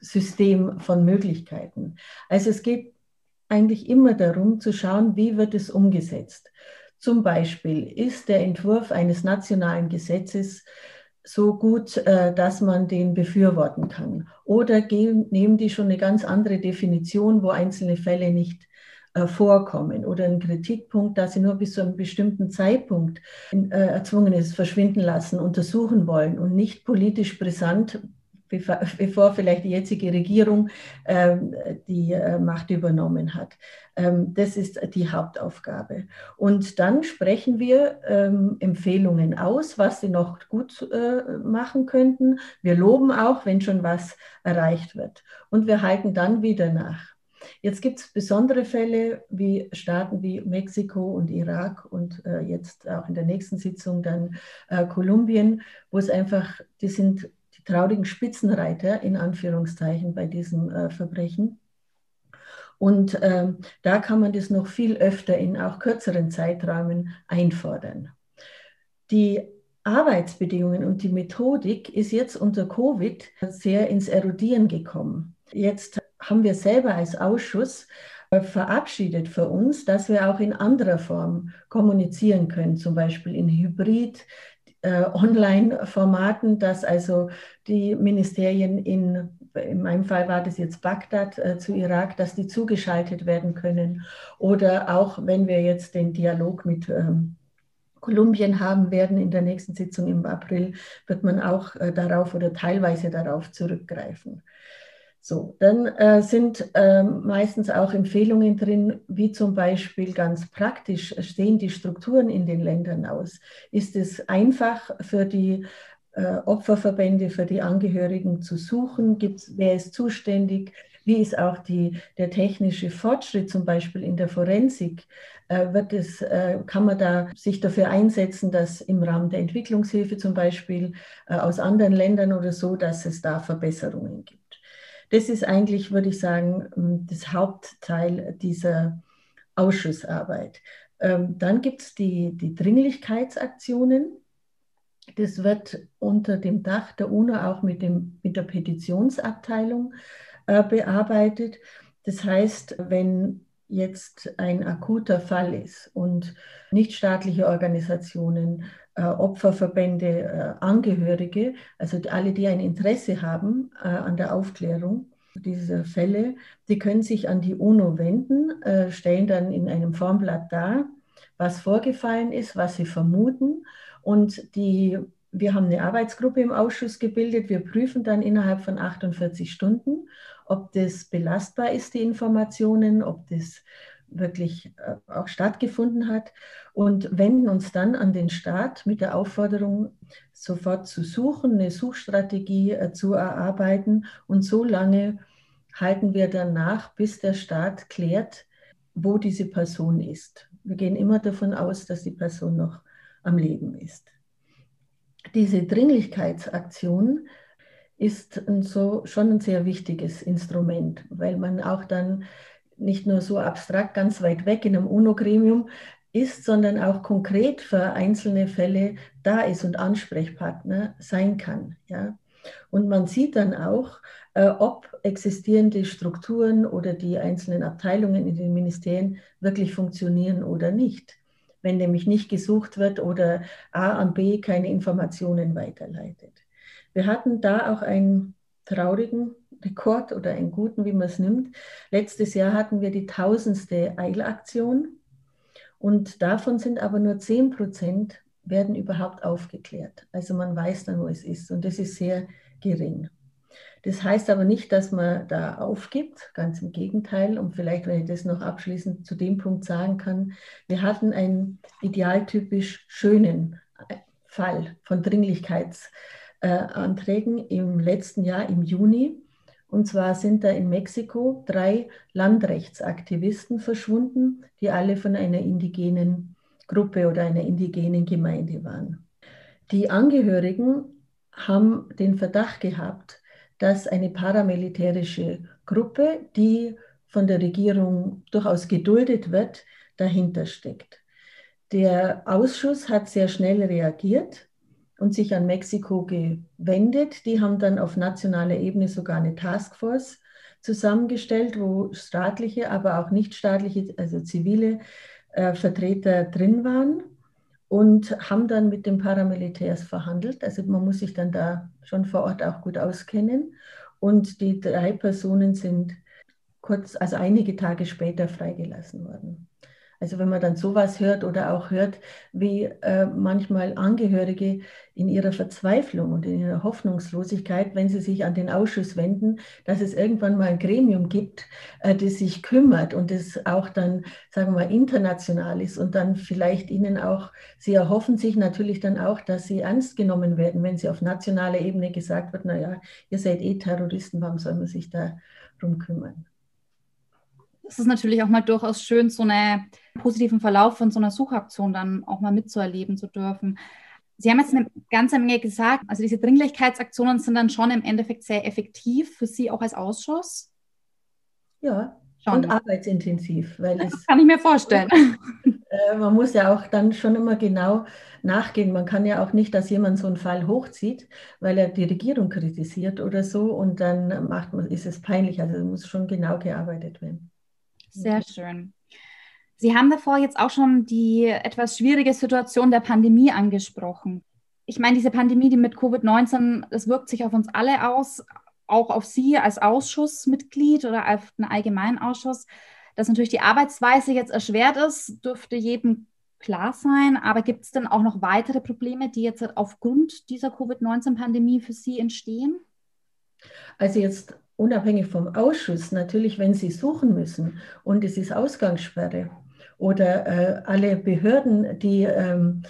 System von Möglichkeiten. Also es geht eigentlich immer darum zu schauen, wie wird es umgesetzt. Zum Beispiel ist der Entwurf eines nationalen Gesetzes so gut, äh, dass man den befürworten kann. Oder nehmen die schon eine ganz andere Definition, wo einzelne Fälle nicht äh, vorkommen oder ein Kritikpunkt, dass sie nur bis zu einem bestimmten Zeitpunkt äh, erzwungen ist, verschwinden lassen, untersuchen wollen und nicht politisch brisant bevor vielleicht die jetzige Regierung ähm, die äh, Macht übernommen hat. Ähm, das ist die Hauptaufgabe. Und dann sprechen wir ähm, Empfehlungen aus, was sie noch gut äh, machen könnten. Wir loben auch, wenn schon was erreicht wird. Und wir halten dann wieder nach. Jetzt gibt es besondere Fälle wie Staaten wie Mexiko und Irak und äh, jetzt auch in der nächsten Sitzung dann äh, Kolumbien, wo es einfach, die sind traurigen Spitzenreiter in Anführungszeichen bei diesem äh, Verbrechen. Und ähm, da kann man das noch viel öfter in auch kürzeren Zeiträumen einfordern. Die Arbeitsbedingungen und die Methodik ist jetzt unter Covid sehr ins Erodieren gekommen. Jetzt haben wir selber als Ausschuss äh, verabschiedet für uns, dass wir auch in anderer Form kommunizieren können, zum Beispiel in Hybrid, äh, Online-Formaten, dass also die Ministerien in, in meinem Fall war das jetzt Bagdad äh, zu Irak, dass die zugeschaltet werden können. Oder auch wenn wir jetzt den Dialog mit ähm, Kolumbien haben werden in der nächsten Sitzung im April, wird man auch äh, darauf oder teilweise darauf zurückgreifen. So, dann äh, sind äh, meistens auch Empfehlungen drin, wie zum Beispiel ganz praktisch stehen die Strukturen in den Ländern aus. Ist es einfach für die äh, Opferverbände, für die Angehörigen zu suchen? Gibt's, wer ist zuständig? Wie ist auch die, der technische Fortschritt zum Beispiel in der Forensik? Äh, wird es, äh, kann man da sich dafür einsetzen, dass im Rahmen der Entwicklungshilfe zum Beispiel äh, aus anderen Ländern oder so, dass es da Verbesserungen gibt? Das ist eigentlich, würde ich sagen, ähm, das Hauptteil dieser Ausschussarbeit. Ähm, dann gibt es die, die Dringlichkeitsaktionen. Das wird unter dem Dach der UNO auch mit, dem, mit der Petitionsabteilung äh, bearbeitet. Das heißt, wenn jetzt ein akuter Fall ist und nichtstaatliche Organisationen, Opferverbände, äh, Angehörige, also alle, die ein Interesse haben äh, an der Aufklärung dieser Fälle, die können sich an die UNO wenden, äh, stellen dann in einem Formblatt dar, was vorgefallen ist, was sie vermuten und die wir haben eine Arbeitsgruppe im Ausschuss gebildet. Wir prüfen dann innerhalb von 48 Stunden, ob das belastbar ist, die Informationen, ob das wirklich äh, auch stattgefunden hat und wenden uns dann an den Staat mit der Aufforderung, sofort zu suchen, eine Suchstrategie äh, zu erarbeiten und so lange halten wir dann nach, bis der Staat klärt, wo diese Person ist. Wir gehen immer davon aus, dass die Person noch am Leben ist. Diese Dringlichkeitsaktion ist so, schon ein sehr wichtiges Instrument, weil man auch dann nicht nur so abstrakt ganz weit weg in einem UNO-Gremium ist, sondern auch konkret für einzelne Fälle da ist und Ansprechpartner sein kann. Ja? Und man sieht dann auch, äh, ob existierende Strukturen oder die einzelnen Abteilungen in den Ministerien wirklich funktionieren oder nicht. Wenn nämlich nicht gesucht wird oder A an B keine Informationen weiterleitet. Wir hatten da auch einen traurigen Rekord oder einen guten, wie man es nimmt. Letztes Jahr hatten wir die tausendste Eilaktion und davon sind aber nur 10 Prozent werden überhaupt aufgeklärt. Also man weiß dann, wo es ist und das ist sehr gering. Das heißt aber nicht, dass man da aufgibt, ganz im Gegenteil. Und vielleicht, wenn ich das noch abschließend zu dem Punkt sagen kann, wir hatten einen idealtypisch schönen Fall von Dringlichkeitsanträgen im letzten Jahr im Juni. Und zwar sind da in Mexiko drei Landrechtsaktivisten verschwunden, die alle von einer indigenen Gruppe oder einer indigenen Gemeinde waren. Die Angehörigen haben den Verdacht gehabt, dass eine paramilitärische Gruppe, die von der Regierung durchaus geduldet wird, dahinter steckt. Der Ausschuss hat sehr schnell reagiert und sich an Mexiko gewendet. Die haben dann auf nationaler Ebene sogar eine Taskforce zusammengestellt, wo staatliche, aber auch nichtstaatliche, also zivile äh, Vertreter drin waren und haben dann mit den Paramilitärs verhandelt. Also man muss sich dann da schon vor Ort auch gut auskennen. Und die drei Personen sind kurz, also einige Tage später freigelassen worden. Also wenn man dann sowas hört oder auch hört, wie äh, manchmal Angehörige in ihrer Verzweiflung und in ihrer Hoffnungslosigkeit, wenn sie sich an den Ausschuss wenden, dass es irgendwann mal ein Gremium gibt, äh, das sich kümmert und das auch dann, sagen wir mal, international ist und dann vielleicht ihnen auch, sie erhoffen sich natürlich dann auch, dass sie ernst genommen werden, wenn sie auf nationaler Ebene gesagt wird, naja, ihr seid eh Terroristen, warum soll man sich darum kümmern? Es ist natürlich auch mal durchaus schön, so einen positiven Verlauf von so einer Suchaktion dann auch mal mitzuerleben zu dürfen. Sie haben jetzt eine ganze Menge gesagt. Also diese Dringlichkeitsaktionen sind dann schon im Endeffekt sehr effektiv für Sie auch als Ausschuss? Ja, schon. und arbeitsintensiv. Weil das kann ich mir vorstellen. Äh, man muss ja auch dann schon immer genau nachgehen. Man kann ja auch nicht, dass jemand so einen Fall hochzieht, weil er die Regierung kritisiert oder so und dann macht man, ist es peinlich. Also es muss schon genau gearbeitet werden. Sehr schön. Sie haben davor jetzt auch schon die etwas schwierige Situation der Pandemie angesprochen. Ich meine, diese Pandemie, die mit Covid-19, das wirkt sich auf uns alle aus, auch auf Sie als Ausschussmitglied oder auf einen Allgemeinausschuss. Dass natürlich die Arbeitsweise jetzt erschwert ist, dürfte jedem klar sein. Aber gibt es denn auch noch weitere Probleme, die jetzt aufgrund dieser Covid-19-Pandemie für Sie entstehen? Also jetzt unabhängig vom Ausschuss, natürlich, wenn Sie suchen müssen und es ist Ausgangssperre oder äh, alle Behörden, die ähm,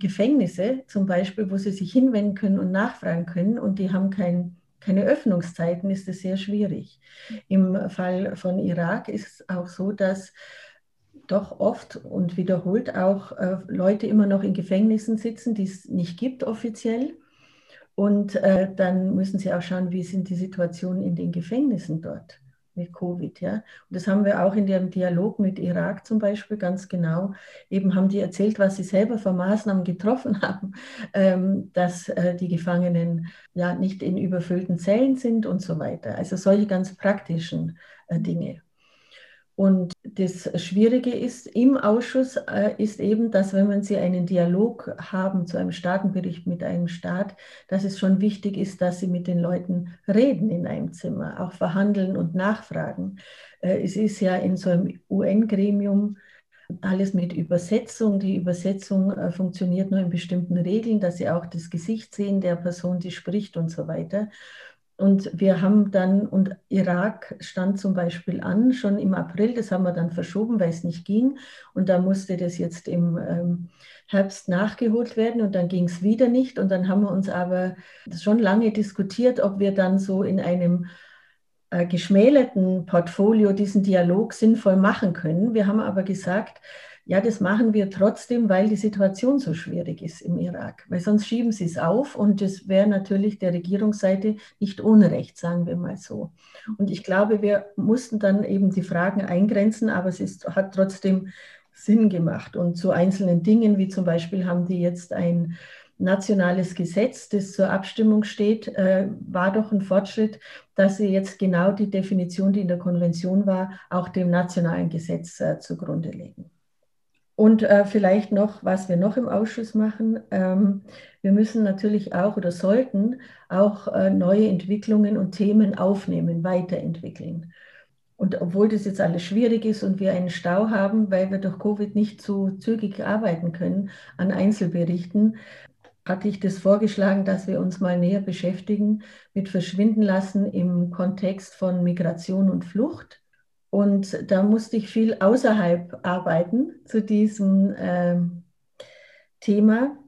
Gefängnisse zum Beispiel, wo Sie sich hinwenden können und nachfragen können und die haben kein, keine Öffnungszeiten, ist es sehr schwierig. Im Fall von Irak ist es auch so, dass doch oft und wiederholt auch äh, Leute immer noch in Gefängnissen sitzen, die es nicht gibt offiziell und äh, dann müssen Sie auch schauen, wie sind die Situationen in den Gefängnissen dort mit Covid. Ja? Und das haben wir auch in dem Dialog mit Irak zum Beispiel ganz genau. Eben haben die erzählt, was sie selber für Maßnahmen getroffen haben, ähm, dass äh, die Gefangenen ja nicht in überfüllten Zellen sind und so weiter. Also solche ganz praktischen äh, Dinge. Und das Schwierige ist im Ausschuss, äh, ist eben, dass wenn man Sie einen Dialog haben zu einem Staatenbericht mit einem Staat, dass es schon wichtig ist, dass Sie mit den Leuten reden in einem Zimmer, auch verhandeln und nachfragen. Äh, es ist ja in so einem UN-Gremium alles mit Übersetzung. Die Übersetzung äh, funktioniert nur in bestimmten Regeln, dass Sie auch das Gesicht sehen der Person, die spricht und so weiter. Und wir haben dann, und Irak stand zum Beispiel an, schon im April, das haben wir dann verschoben, weil es nicht ging. Und da musste das jetzt im ähm, Herbst nachgeholt werden und dann ging es wieder nicht. Und dann haben wir uns aber schon lange diskutiert, ob wir dann so in einem äh, geschmälerten Portfolio diesen Dialog sinnvoll machen können. Wir haben aber gesagt, ja, das machen wir trotzdem, weil die Situation so schwierig ist im Irak. Weil sonst schieben sie es auf und das wäre natürlich der Regierungsseite nicht unrecht, sagen wir mal so. Und ich glaube, wir mussten dann eben die Fragen eingrenzen, aber es ist, hat trotzdem Sinn gemacht. Und zu einzelnen Dingen, wie zum Beispiel haben die jetzt ein nationales Gesetz, das zur Abstimmung steht, äh, war doch ein Fortschritt, dass sie jetzt genau die Definition, die in der Konvention war, auch dem nationalen Gesetz äh, zugrunde legen. Und äh, vielleicht noch, was wir noch im Ausschuss machen. Ähm, wir müssen natürlich auch oder sollten auch äh, neue Entwicklungen und Themen aufnehmen, weiterentwickeln. Und obwohl das jetzt alles schwierig ist und wir einen Stau haben, weil wir durch Covid nicht so zügig arbeiten können an Einzelberichten, hatte ich das vorgeschlagen, dass wir uns mal näher beschäftigen mit Verschwinden lassen im Kontext von Migration und Flucht und da musste ich viel außerhalb arbeiten zu diesem ähm, Thema.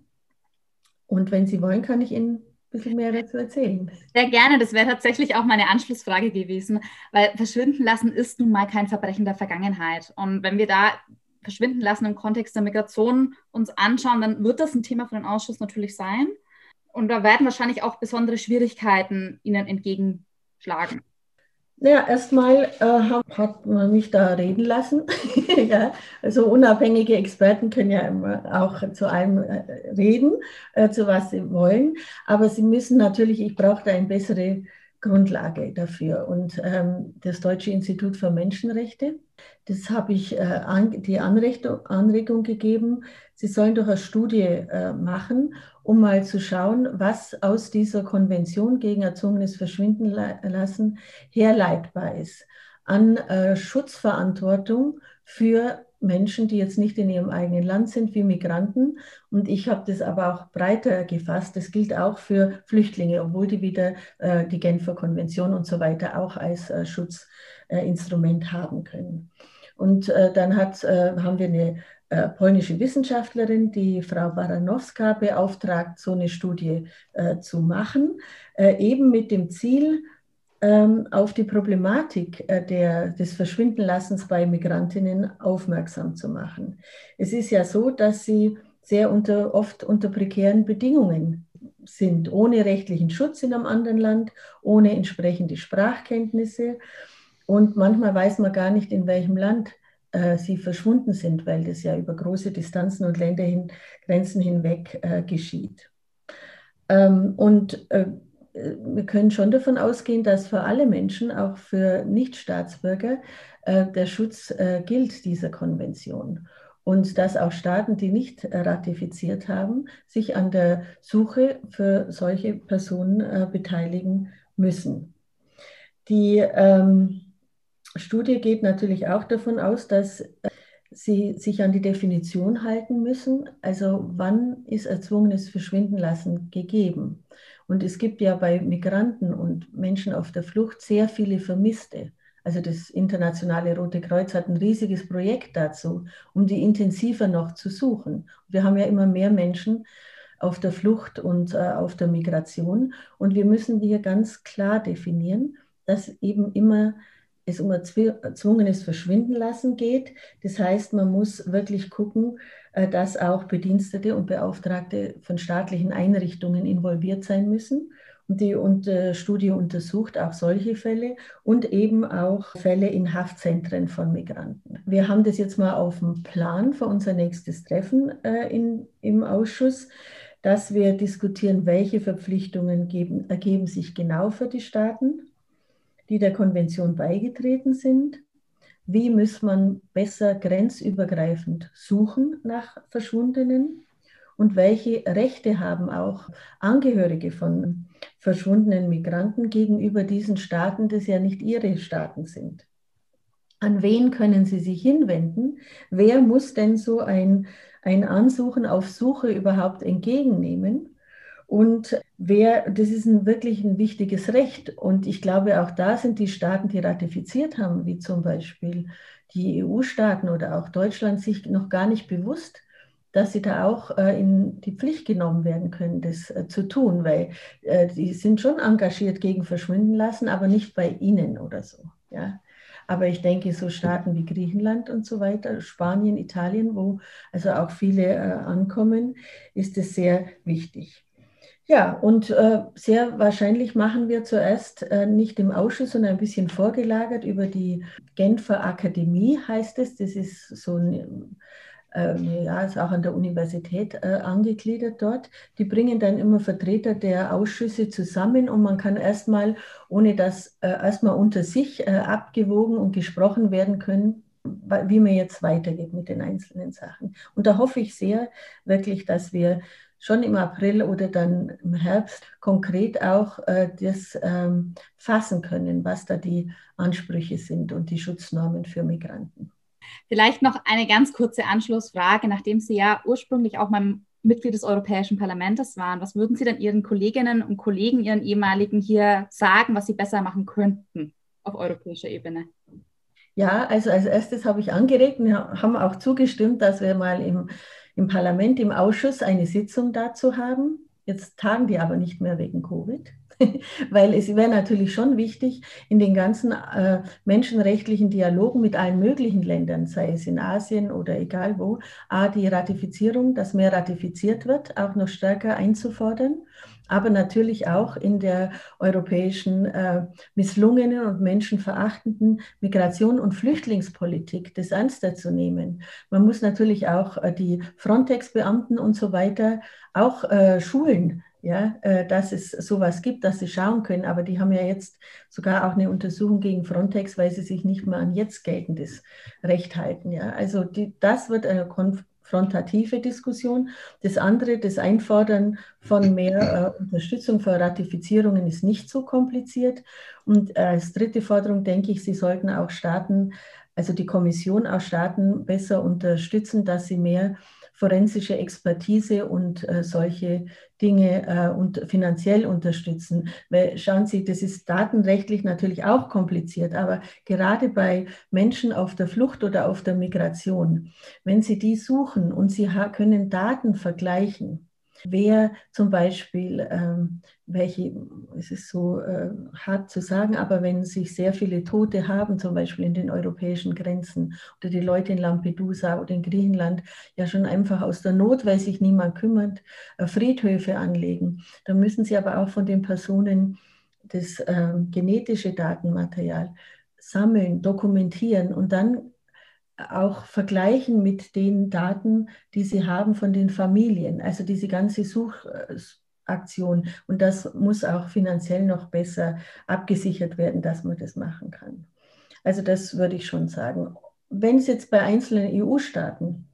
Und wenn Sie wollen, kann ich Ihnen ein bisschen mehr dazu erzählen. Sehr gerne. Das wäre tatsächlich auch meine Anschlussfrage gewesen, weil verschwinden lassen ist nun mal kein Verbrechen der Vergangenheit. Und wenn wir da verschwinden lassen im Kontext der Migration uns anschauen, dann wird das ein Thema für den Ausschuss natürlich sein. Und da werden wahrscheinlich auch besondere Schwierigkeiten Ihnen entgegenschlagen. Ja, erstmal äh, hat man mich da reden lassen. ja, also unabhängige Experten können ja immer auch zu allem äh, reden, äh, zu was sie wollen. Aber sie müssen natürlich, ich brauche da eine bessere Grundlage dafür. Und ähm, das Deutsche Institut für Menschenrechte, das habe ich äh, an, die Anregung, Anregung gegeben, sie sollen doch eine Studie äh, machen, um mal zu schauen, was aus dieser Konvention gegen erzwungenes Verschwinden lassen herleitbar ist an äh, Schutzverantwortung für Menschen, die jetzt nicht in ihrem eigenen Land sind, wie Migranten. Und ich habe das aber auch breiter gefasst. Das gilt auch für Flüchtlinge, obwohl die wieder äh, die Genfer Konvention und so weiter auch als äh, Schutzinstrument haben können. Und äh, dann hat, äh, haben wir eine äh, polnische Wissenschaftlerin, die Frau Baranowska, beauftragt, so eine Studie zu machen, eben mit dem Ziel, ähm, auf die Problematik äh, der, des Verschwindenlassens bei Migrantinnen aufmerksam zu machen. Es ist ja so, dass sie sehr unter, oft unter prekären Bedingungen sind, ohne rechtlichen Schutz in einem anderen Land, ohne entsprechende Sprachkenntnisse. Und manchmal weiß man gar nicht, in welchem Land äh, sie verschwunden sind, weil das ja über große Distanzen und Ländergrenzen hinweg äh, geschieht. Ähm, und äh, wir können schon davon ausgehen, dass für alle Menschen, auch für Nichtstaatsbürger, äh, der Schutz äh, gilt dieser Konvention. Und dass auch Staaten, die nicht ratifiziert haben, sich an der Suche für solche Personen beteiligen müssen. Die ähm, Studie geht natürlich auch davon aus, dass sie sich an die Definition halten müssen. Also wann ist erzwungenes Verschwindenlassen gegeben? Und es gibt ja bei Migranten und Menschen auf der Flucht sehr viele Vermisste. Also das Internationale Rote Kreuz hat ein riesiges Projekt dazu, um die intensiver noch zu suchen. Wir haben ja immer mehr Menschen auf der Flucht und äh, auf der Migration. Und wir müssen hier ganz klar definieren, dass eben immer es um erzwungenes Verschwinden lassen geht. Das heißt, man muss wirklich gucken, äh, dass auch Bedienstete und Beauftragte von staatlichen Einrichtungen involviert sein müssen. Und die äh, Studie untersucht auch solche Fälle und eben auch Fälle in Haftzentren von Migranten. Wir haben das jetzt mal auf dem Plan für unser nächstes Treffen äh, in, im Ausschuss, dass wir diskutieren, welche Verpflichtungen geben, ergeben sich genau für die Staaten die der Konvention beigetreten sind. Wie muss man besser grenzübergreifend suchen nach Verschwundenen? Und welche Rechte haben auch Angehörige von verschwundenen Migranten gegenüber diesen Staaten, das ja nicht ihre Staaten sind? An wen können sie sich hinwenden? Wer muss denn so ein, ein Ansuchen auf Suche überhaupt entgegennehmen? Und wer, das ist ein, wirklich ein wichtiges Recht. Und ich glaube, auch da sind die Staaten, die ratifiziert haben, wie zum Beispiel die EU-Staaten oder auch Deutschland, sich noch gar nicht bewusst, dass sie da auch äh, in die Pflicht genommen werden können, das äh, zu tun, weil äh, die sind schon engagiert gegen Verschwinden lassen, aber nicht bei ihnen oder so. Ja. Aber ich denke, so Staaten wie Griechenland und so weiter, Spanien, Italien, wo also auch viele äh, ankommen, ist es sehr wichtig. Ja, und äh, sehr wahrscheinlich machen wir zuerst äh, nicht im Ausschuss, sondern ein bisschen vorgelagert über die Genfer Akademie, heißt es. Das ist so ein, äh, ja, ist auch an der Universität äh, angegliedert dort. Die bringen dann immer Vertreter der Ausschüsse zusammen und man kann erstmal, ohne dass äh, erstmal unter sich äh, abgewogen und gesprochen werden können, wie man jetzt weitergeht mit den einzelnen Sachen. Und da hoffe ich sehr wirklich, dass wir schon im April oder dann im Herbst konkret auch äh, das ähm, fassen können, was da die Ansprüche sind und die Schutznormen für Migranten. Vielleicht noch eine ganz kurze Anschlussfrage, nachdem Sie ja ursprünglich auch mal Mitglied des Europäischen Parlaments waren. Was würden Sie denn Ihren Kolleginnen und Kollegen, Ihren ehemaligen hier sagen, was Sie besser machen könnten auf europäischer Ebene? Ja, also als erstes habe ich angeregt und haben auch zugestimmt, dass wir mal im im Parlament, im Ausschuss eine Sitzung dazu haben. Jetzt tagen die aber nicht mehr wegen Covid, weil es wäre natürlich schon wichtig, in den ganzen äh, menschenrechtlichen Dialogen mit allen möglichen Ländern, sei es in Asien oder egal wo, A, die Ratifizierung, dass mehr ratifiziert wird, auch noch stärker einzufordern aber natürlich auch in der europäischen äh, misslungenen und menschenverachtenden Migration- und Flüchtlingspolitik das ernster zu nehmen. Man muss natürlich auch äh, die Frontex-Beamten und so weiter auch äh, schulen, ja, äh, dass es sowas gibt, dass sie schauen können. Aber die haben ja jetzt sogar auch eine Untersuchung gegen Frontex, weil sie sich nicht mehr an jetzt geltendes Recht halten. Ja. Also die, das wird eine Konf konfrontative Diskussion. Das andere, das Einfordern von mehr äh, Unterstützung für Ratifizierungen ist nicht so kompliziert. Und äh, als dritte Forderung denke ich, Sie sollten auch Staaten, also die Kommission auch Staaten besser unterstützen, dass sie mehr forensische Expertise und äh, solche Dinge äh, und finanziell unterstützen. Weil schauen Sie, das ist datenrechtlich natürlich auch kompliziert, aber gerade bei Menschen auf der Flucht oder auf der Migration, wenn Sie die suchen und Sie können Daten vergleichen, wer zum Beispiel, ähm, welche, es ist so äh, hart zu sagen, aber wenn sich sehr viele Tote haben, zum Beispiel in den europäischen Grenzen oder die Leute in Lampedusa oder in Griechenland ja schon einfach aus der Not, weil sich niemand kümmert, äh, Friedhöfe anlegen, dann müssen sie aber auch von den Personen das äh, genetische Datenmaterial sammeln, dokumentieren und dann auch vergleichen mit den Daten, die sie haben von den Familien, also diese ganze Suchaktion. Und das muss auch finanziell noch besser abgesichert werden, dass man das machen kann. Also das würde ich schon sagen. Wenn es jetzt bei einzelnen EU-Staaten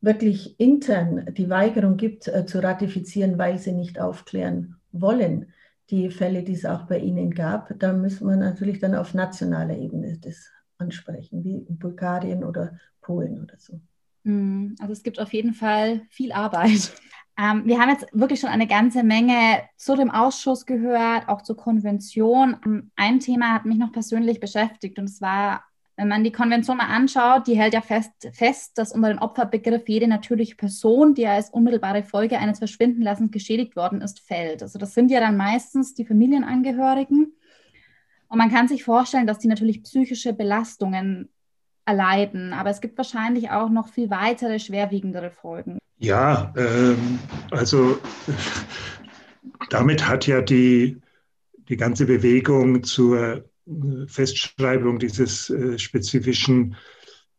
wirklich intern die Weigerung gibt, äh, zu ratifizieren, weil sie nicht aufklären wollen, die Fälle, die es auch bei Ihnen gab, da müssen wir natürlich dann auf nationaler Ebene das ansprechen, wie in Bulgarien oder Polen oder so. Hm, also es gibt auf jeden Fall viel Arbeit. Ähm, wir haben jetzt wirklich schon eine ganze Menge zu dem Ausschuss gehört, auch zur Konvention. Ähm, ein Thema hat mich noch persönlich beschäftigt und zwar, wenn man die Konvention mal anschaut, die hält ja fest, fest dass unter den Opferbegriff jede natürliche Person, die als unmittelbare Folge eines Verschwindenlassens geschädigt worden ist, fällt. Also das sind ja dann meistens die Familienangehörigen. Und man kann sich vorstellen, dass die natürlich psychische Belastungen erleiden, aber es gibt wahrscheinlich auch noch viel weitere schwerwiegendere Folgen. Ja, ähm, also damit hat ja die, die ganze Bewegung zur Festschreibung dieses äh, spezifischen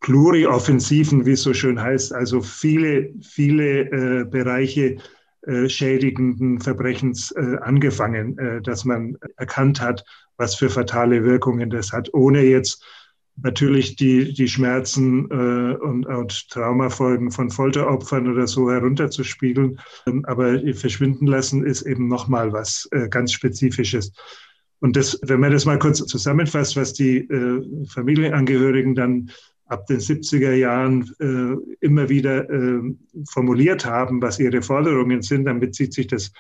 Plurioffensiven, wie es so schön heißt, also viele, viele äh, Bereiche äh, schädigenden Verbrechens äh, angefangen, äh, dass man erkannt hat, was für fatale Wirkungen das hat, ohne jetzt natürlich die, die Schmerzen äh, und, und Traumafolgen von Folteropfern oder so herunterzuspiegeln. Ähm, aber verschwinden lassen ist eben nochmal was äh, ganz Spezifisches. Und das, wenn man das mal kurz zusammenfasst, was die äh, Familienangehörigen dann ab den 70er Jahren äh, immer wieder äh, formuliert haben, was ihre Forderungen sind, dann bezieht sich das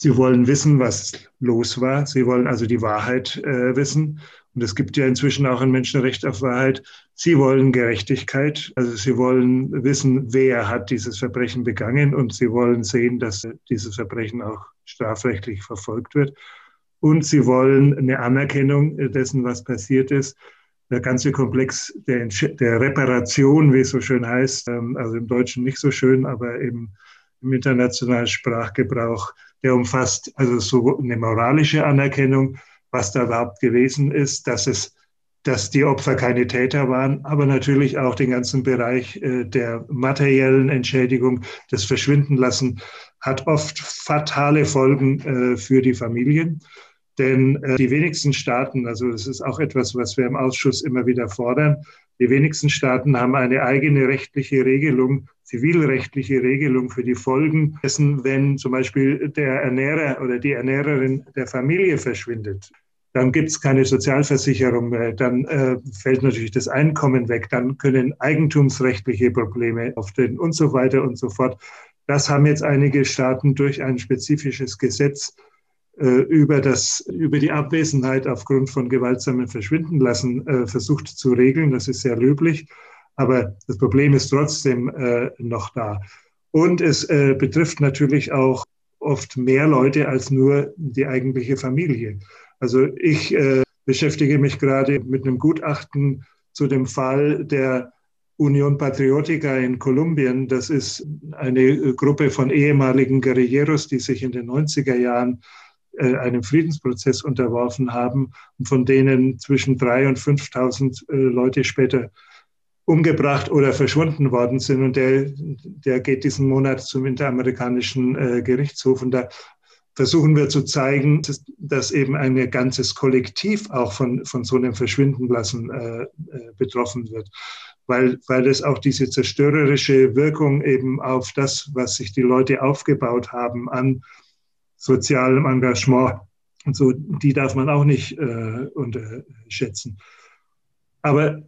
Sie wollen wissen, was los war. Sie wollen also die Wahrheit äh, wissen. Und es gibt ja inzwischen auch ein Menschenrecht auf Wahrheit. Sie wollen Gerechtigkeit. Also sie wollen wissen, wer hat dieses Verbrechen begangen. Und sie wollen sehen, dass dieses Verbrechen auch strafrechtlich verfolgt wird. Und sie wollen eine Anerkennung dessen, was passiert ist. Der ganze Komplex der, der Reparation, wie es so schön heißt, ähm, also im Deutschen nicht so schön, aber eben im internationalen Sprachgebrauch, der umfasst also so eine moralische Anerkennung, was da überhaupt gewesen ist, dass es dass die Opfer keine Täter waren, aber natürlich auch den ganzen Bereich äh, der materiellen Entschädigung, das Verschwindenlassen hat oft fatale Folgen äh, für die Familien. Denn äh, die wenigsten Staaten, also das ist auch etwas, was wir im Ausschuss immer wieder fordern, die wenigsten Staaten haben eine eigene rechtliche Regelung, zivilrechtliche Regelung für die Folgen dessen, wenn zum Beispiel der Ernährer oder die Ernährerin der Familie verschwindet. Dann gibt es keine Sozialversicherung mehr, dann äh, fällt natürlich das Einkommen weg, dann können eigentumsrechtliche Probleme auftreten und so weiter und so fort. Das haben jetzt einige Staaten durch ein spezifisches Gesetz über, das, über die Abwesenheit aufgrund von gewaltsamen Verschwindenlassen äh, versucht zu regeln. Das ist sehr löblich. Aber das Problem ist trotzdem äh, noch da. Und es äh, betrifft natürlich auch oft mehr Leute als nur die eigentliche Familie. Also ich äh, beschäftige mich gerade mit einem Gutachten zu dem Fall der Union Patriotica in Kolumbien. Das ist eine Gruppe von ehemaligen Guerilleros, die sich in den 90er Jahren äh, einem Friedensprozess unterworfen haben und von denen zwischen 3.000 und 5.000 äh, Leute später umgebracht oder verschwunden worden sind. Und der, der geht diesen Monat zum Interamerikanischen äh, Gerichtshof. Und da versuchen wir zu zeigen, dass, dass, eben ein ganzes Kollektiv auch von, von so einem Verschwindenlassen äh, betroffen wird weil, weil es auch diese zerstörerische Wirkung eben auf das, was sich die Leute aufgebaut haben an sozialem Engagement und so, die darf man auch nicht äh, unterschätzen. Aber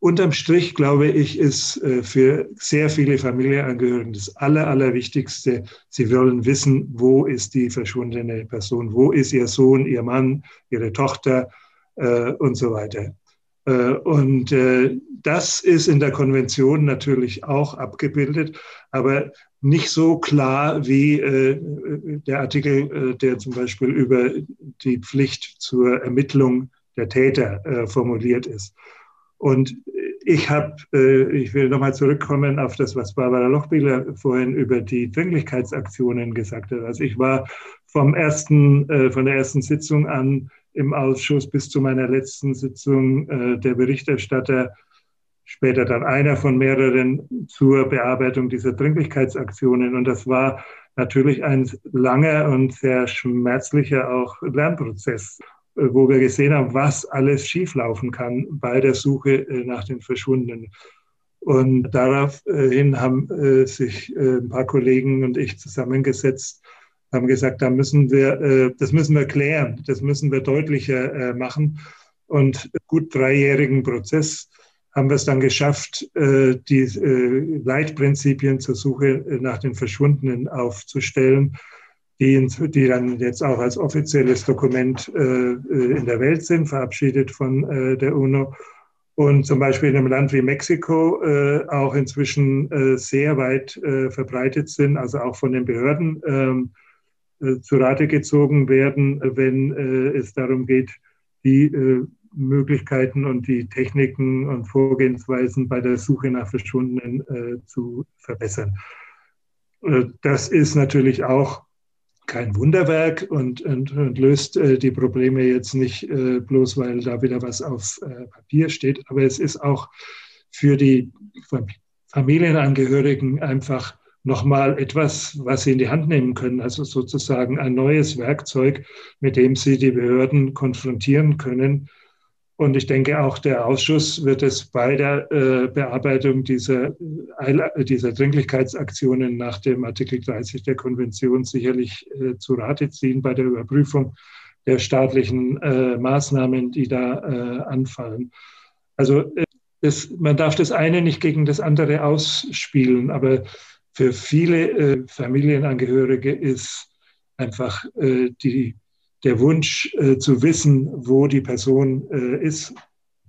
unterm Strich, glaube ich, ist äh, für sehr viele Familienangehörige das Aller, Allerwichtigste, sie wollen wissen, wo ist die verschwundene Person, wo ist ihr Sohn, ihr Mann, ihre Tochter äh, und so weiter. Äh, und äh, das ist in der Konvention natürlich auch abgebildet, aber nicht so klar wie äh, der Artikel, der zum Beispiel über die Pflicht zur Ermittlung der Täter formuliert ist. Und ich habe, ich will nochmal zurückkommen auf das, was Barbara Lochbieler vorhin über die Dringlichkeitsaktionen gesagt hat. Also ich war vom ersten, von der ersten Sitzung an im Ausschuss bis zu meiner letzten Sitzung äh, der Berichterstatter, später dann einer von mehreren zur Bearbeitung dieser Dringlichkeitsaktionen. Und das war natürlich ein langer und sehr schmerzlicher auch Lernprozess, äh, wo wir gesehen haben, was alles schieflaufen kann bei der Suche äh, nach den Verschwundenen. Und daraufhin haben äh, sich ein paar Kollegen und ich zusammengesetzt haben gesagt, da müssen wir, das müssen wir klären, das müssen wir deutlicher machen. Und gut dreijährigen Prozess haben wir es dann geschafft, äh, die Leitprinzipien zur Suche nach den Verschwundenen aufzustellen, die, die dann jetzt auch als offizielles Dokument in der Welt sind, verabschiedet von der UNO. Und zum Beispiel in einem Land wie Mexiko äh, auch inzwischen äh, sehr weit äh, verbreitet sind, also auch von den Behörden ähm, äh, zu Rate gezogen werden, wenn äh, es darum geht, die äh, Möglichkeiten und die Techniken und Vorgehensweisen bei der Suche nach Verschwundenen zu verbessern. Das ist natürlich auch kein Wunderwerk und, und, und löst die Probleme jetzt nicht bloß, weil da wieder was auf Papier steht, aber es ist auch für die Familienangehörigen einfach nochmal etwas, was sie in die Hand nehmen können, also sozusagen ein neues Werkzeug, mit dem sie die Behörden konfrontieren können. Und ich denke, auch der Ausschuss wird es bei der äh, Bearbeitung dieser, äh, dieser Dringlichkeitsaktionen nach dem Artikel 30 der Konvention sicherlich äh, zu Rate ziehen bei der Überprüfung der staatlichen Maßnahmen, die da anfallen. Also das, man darf das eine nicht gegen das andere ausspielen, aber für viele Familienangehörige ist einfach die, der Wunsch äh, zu wissen, wo die Person äh, ist,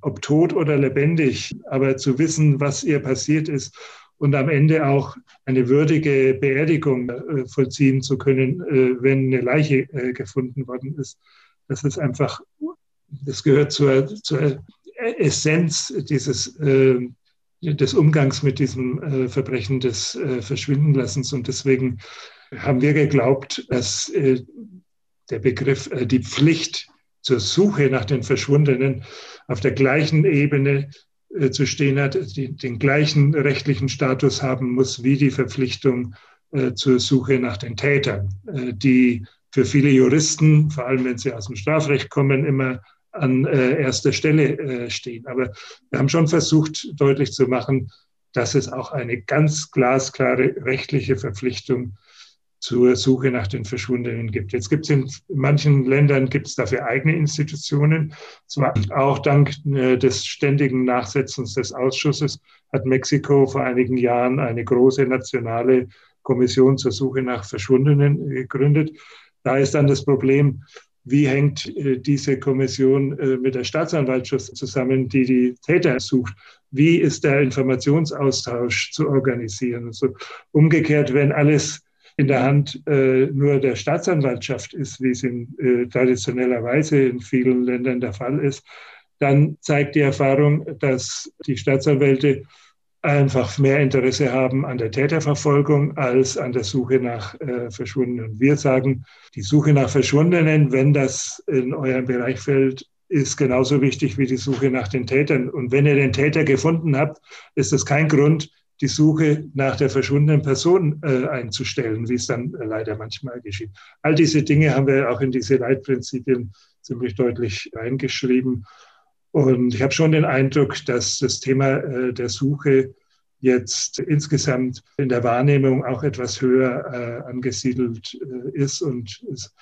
ob tot oder lebendig, aber zu wissen, was ihr passiert ist und am Ende auch eine würdige Beerdigung äh, vollziehen zu können, äh, wenn eine Leiche gefunden worden ist. Das ist einfach, das gehört zur, zur Essenz dieses des Umgangs mit diesem äh, Verbrechen des äh, Verschwindenlassens. Und deswegen haben wir geglaubt, dass äh, der Begriff, äh, die Pflicht zur Suche nach den Verschwundenen auf der gleichen Ebene äh, zu stehen hat, die, den gleichen rechtlichen Status haben muss wie die Verpflichtung äh, zur Suche nach den Tätern, die für viele Juristen, vor allem wenn sie aus dem Strafrecht kommen, immer an erster Stelle stehen. Aber wir haben schon versucht, deutlich zu machen, dass es auch eine ganz glasklare rechtliche Verpflichtung zur Suche nach den Verschwundenen gibt. Jetzt gibt es in manchen Ländern gibt es dafür eigene Institutionen. Zwar auch dank äh, des ständigen Nachsetzens des Ausschusses hat Mexiko vor einigen Jahren eine große nationale Kommission zur Suche nach Verschwundenen gegründet. Da ist dann das Problem, wie hängt äh, diese Kommission äh, mit der Staatsanwaltschaft zusammen, die die Täter sucht? Wie ist der Informationsaustausch zu organisieren? Also umgekehrt, wenn alles in der Hand äh, nur der Staatsanwaltschaft ist, wie es in äh, traditionellerweise in vielen Ländern der Fall ist, dann zeigt die Erfahrung, dass die Staatsanwälte einfach mehr Interesse haben an der Täterverfolgung als an der Suche nach äh, Verschwundenen. Wir sagen, die Suche nach Verschwundenen, wenn das in euren Bereich fällt, ist genauso wichtig wie die Suche nach den Tätern. Und wenn ihr den Täter gefunden habt, ist das kein Grund, die Suche nach der verschwundenen Person äh, einzustellen, wie es dann äh, leider manchmal geschieht. All diese Dinge haben wir auch in diese Leitprinzipien ziemlich deutlich eingeschrieben. Und ich habe schon den Eindruck, dass das Thema äh, der Suche jetzt insgesamt in der Wahrnehmung auch etwas höher äh, angesiedelt äh, ist. Und es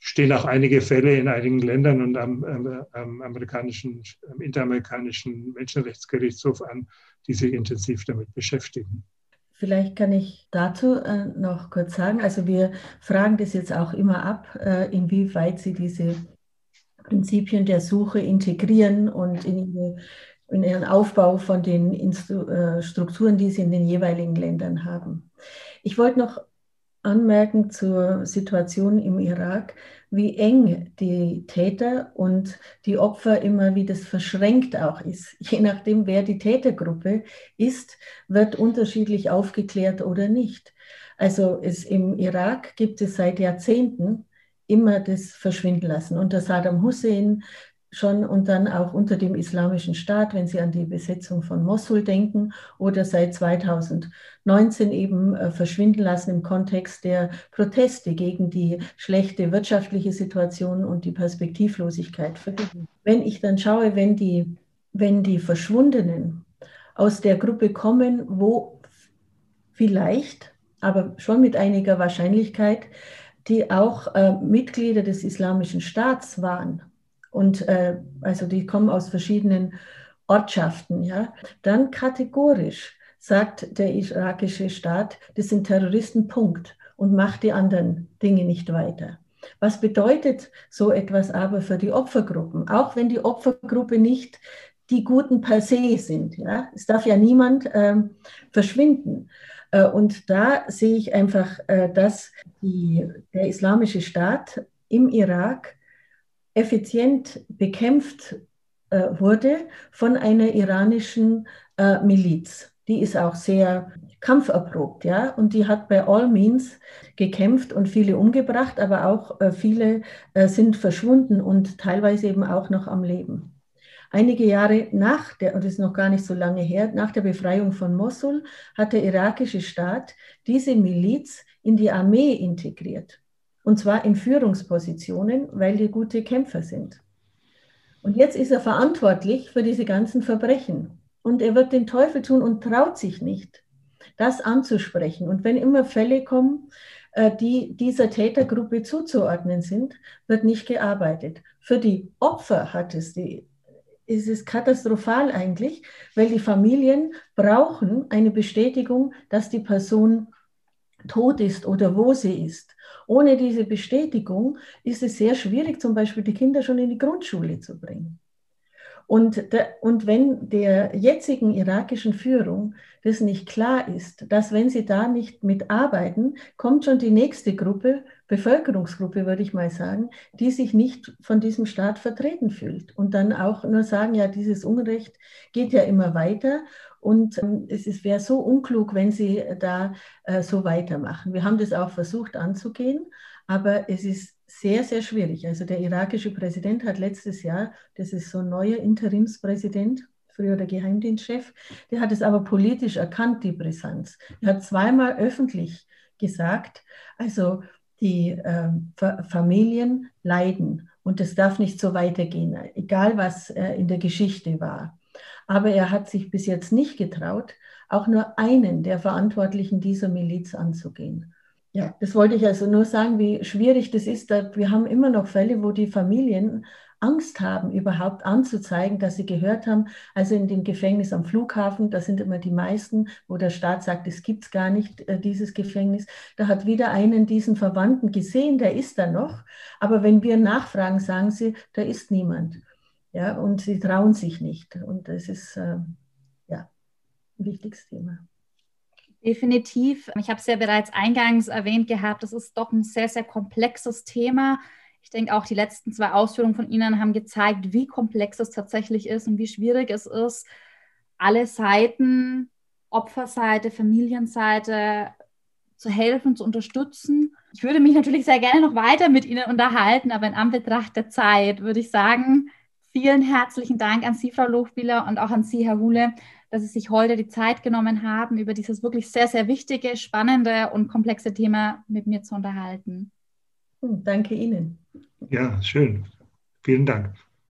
stehen auch einige Fälle in einigen Ländern und am, am, am amerikanischen, am interamerikanischen Menschenrechtsgerichtshof an, die sich intensiv damit beschäftigen. Vielleicht kann ich dazu äh, noch kurz sagen, also wir fragen das jetzt auch immer ab, äh, inwieweit Sie diese Prinzipien der Suche integrieren und in, ihre, in ihren Aufbau von den Instru äh, Strukturen, die sie in den jeweiligen Ländern haben. Ich wollte noch anmerken zur Situation im Irak, wie eng die Täter und die Opfer immer, wie das verschränkt auch ist. Je nachdem, wer die Tätergruppe ist, wird unterschiedlich aufgeklärt oder nicht. Also es, im Irak gibt es seit Jahrzehnten immer das verschwinden lassen. Unter Saddam Hussein schon und dann auch unter dem Islamischen Staat, wenn Sie an die Besetzung von Mosul denken oder seit 2019 eben äh, verschwinden lassen im Kontext der Proteste gegen die schlechte wirtschaftliche Situation und die Perspektivlosigkeit. Wenn ich dann schaue, wenn die, wenn die Verschwundenen aus der Gruppe kommen, wo vielleicht, aber schon mit einiger Wahrscheinlichkeit die auch äh, Mitglieder des Islamischen Staats waren. Und äh, also die kommen aus verschiedenen Ortschaften, ja. Dann kategorisch sagt der irakische Staat, das sind Terroristen, Punkt, und macht die anderen Dinge nicht weiter. Was bedeutet so etwas aber für die Opfergruppen? Auch wenn die Opfergruppe nicht die Guten per se sind. Ja? Es darf ja niemand ähm, verschwinden. Äh, und da sehe ich einfach, äh, dass die, der islamische Staat im Irak effizient bekämpft äh, wurde von einer iranischen Miliz. Die ist auch sehr kampferprobt, ja, und die hat bei all means gekämpft und viele umgebracht, aber auch viele sind verschwunden und teilweise eben auch noch am Leben. Einige Jahre nach der, und das ist noch gar nicht so lange her, nach der Befreiung von Mosul hat der irakische Staat diese Miliz in die Armee integriert. Und zwar in Führungspositionen, weil die gute Kämpfer sind. Und jetzt ist er verantwortlich für diese ganzen Verbrechen. Und er wird den Teufel tun und traut sich nicht, das anzusprechen. Und wenn immer Fälle kommen, äh, die dieser Tätergruppe zuzuordnen sind, wird nicht gearbeitet. Für die Opfer hat es die ist es katastrophal eigentlich, weil die Familien brauchen eine Bestätigung, dass die Person tot ist oder wo sie ist. Ohne diese Bestätigung ist es sehr schwierig, zum Beispiel die Kinder schon in die Grundschule zu bringen. Und, der, und wenn der jetzigen irakischen Führung das nicht klar ist, dass wenn sie da nicht mitarbeiten, kommt schon die nächste Gruppe, Bevölkerungsgruppe würde ich mal sagen, die sich nicht von diesem Staat vertreten fühlt und dann auch nur sagen, ja, dieses Unrecht geht ja immer weiter und ähm, es wäre so unklug, wenn sie da äh, so weitermachen. Wir haben das auch versucht anzugehen, aber es ist sehr, sehr schwierig. Also der irakische Präsident hat letztes Jahr, das ist so ein neuer Interimspräsident, früher der Geheimdienstchef, der hat es aber politisch erkannt, die Brisanz. Er hat zweimal öffentlich gesagt, also die äh, Familien leiden und es darf nicht so weitergehen, egal was äh, in der Geschichte war. Aber er hat sich bis jetzt nicht getraut, auch nur einen der Verantwortlichen dieser Miliz anzugehen. Ja, das wollte ich also nur sagen, wie schwierig das ist. Wir haben immer noch Fälle, wo die Familien Angst haben, überhaupt anzuzeigen, dass sie gehört haben. Also in dem Gefängnis am Flughafen, da sind immer die meisten, wo der Staat sagt, es gibt es gar nicht, äh, dieses Gefängnis. Da hat wieder einen diesen Verwandten gesehen, der ist da noch. Aber wenn wir nachfragen, sagen sie, da ist niemand. Ja, und sie trauen sich nicht. Und das ist äh, ja ein wichtiges Thema. Definitiv. Ich habe es ja bereits eingangs erwähnt gehabt, das ist doch ein sehr, sehr komplexes Thema. Ich denke auch, die letzten zwei Ausführungen von Ihnen haben gezeigt, wie komplex es tatsächlich ist und wie schwierig es ist, alle Seiten, Opferseite, Familienseite, zu helfen, zu unterstützen. Ich würde mich natürlich sehr gerne noch weiter mit Ihnen unterhalten, aber in Anbetracht der Zeit würde ich sagen, vielen herzlichen Dank an Sie, Frau Lochbieler, und auch an Sie, Herr Hule, dass Sie sich heute die Zeit genommen haben, über dieses wirklich sehr, sehr wichtige, spannende und komplexe Thema mit mir zu unterhalten. Danke Ihnen. Ja, schön. Vielen Dank.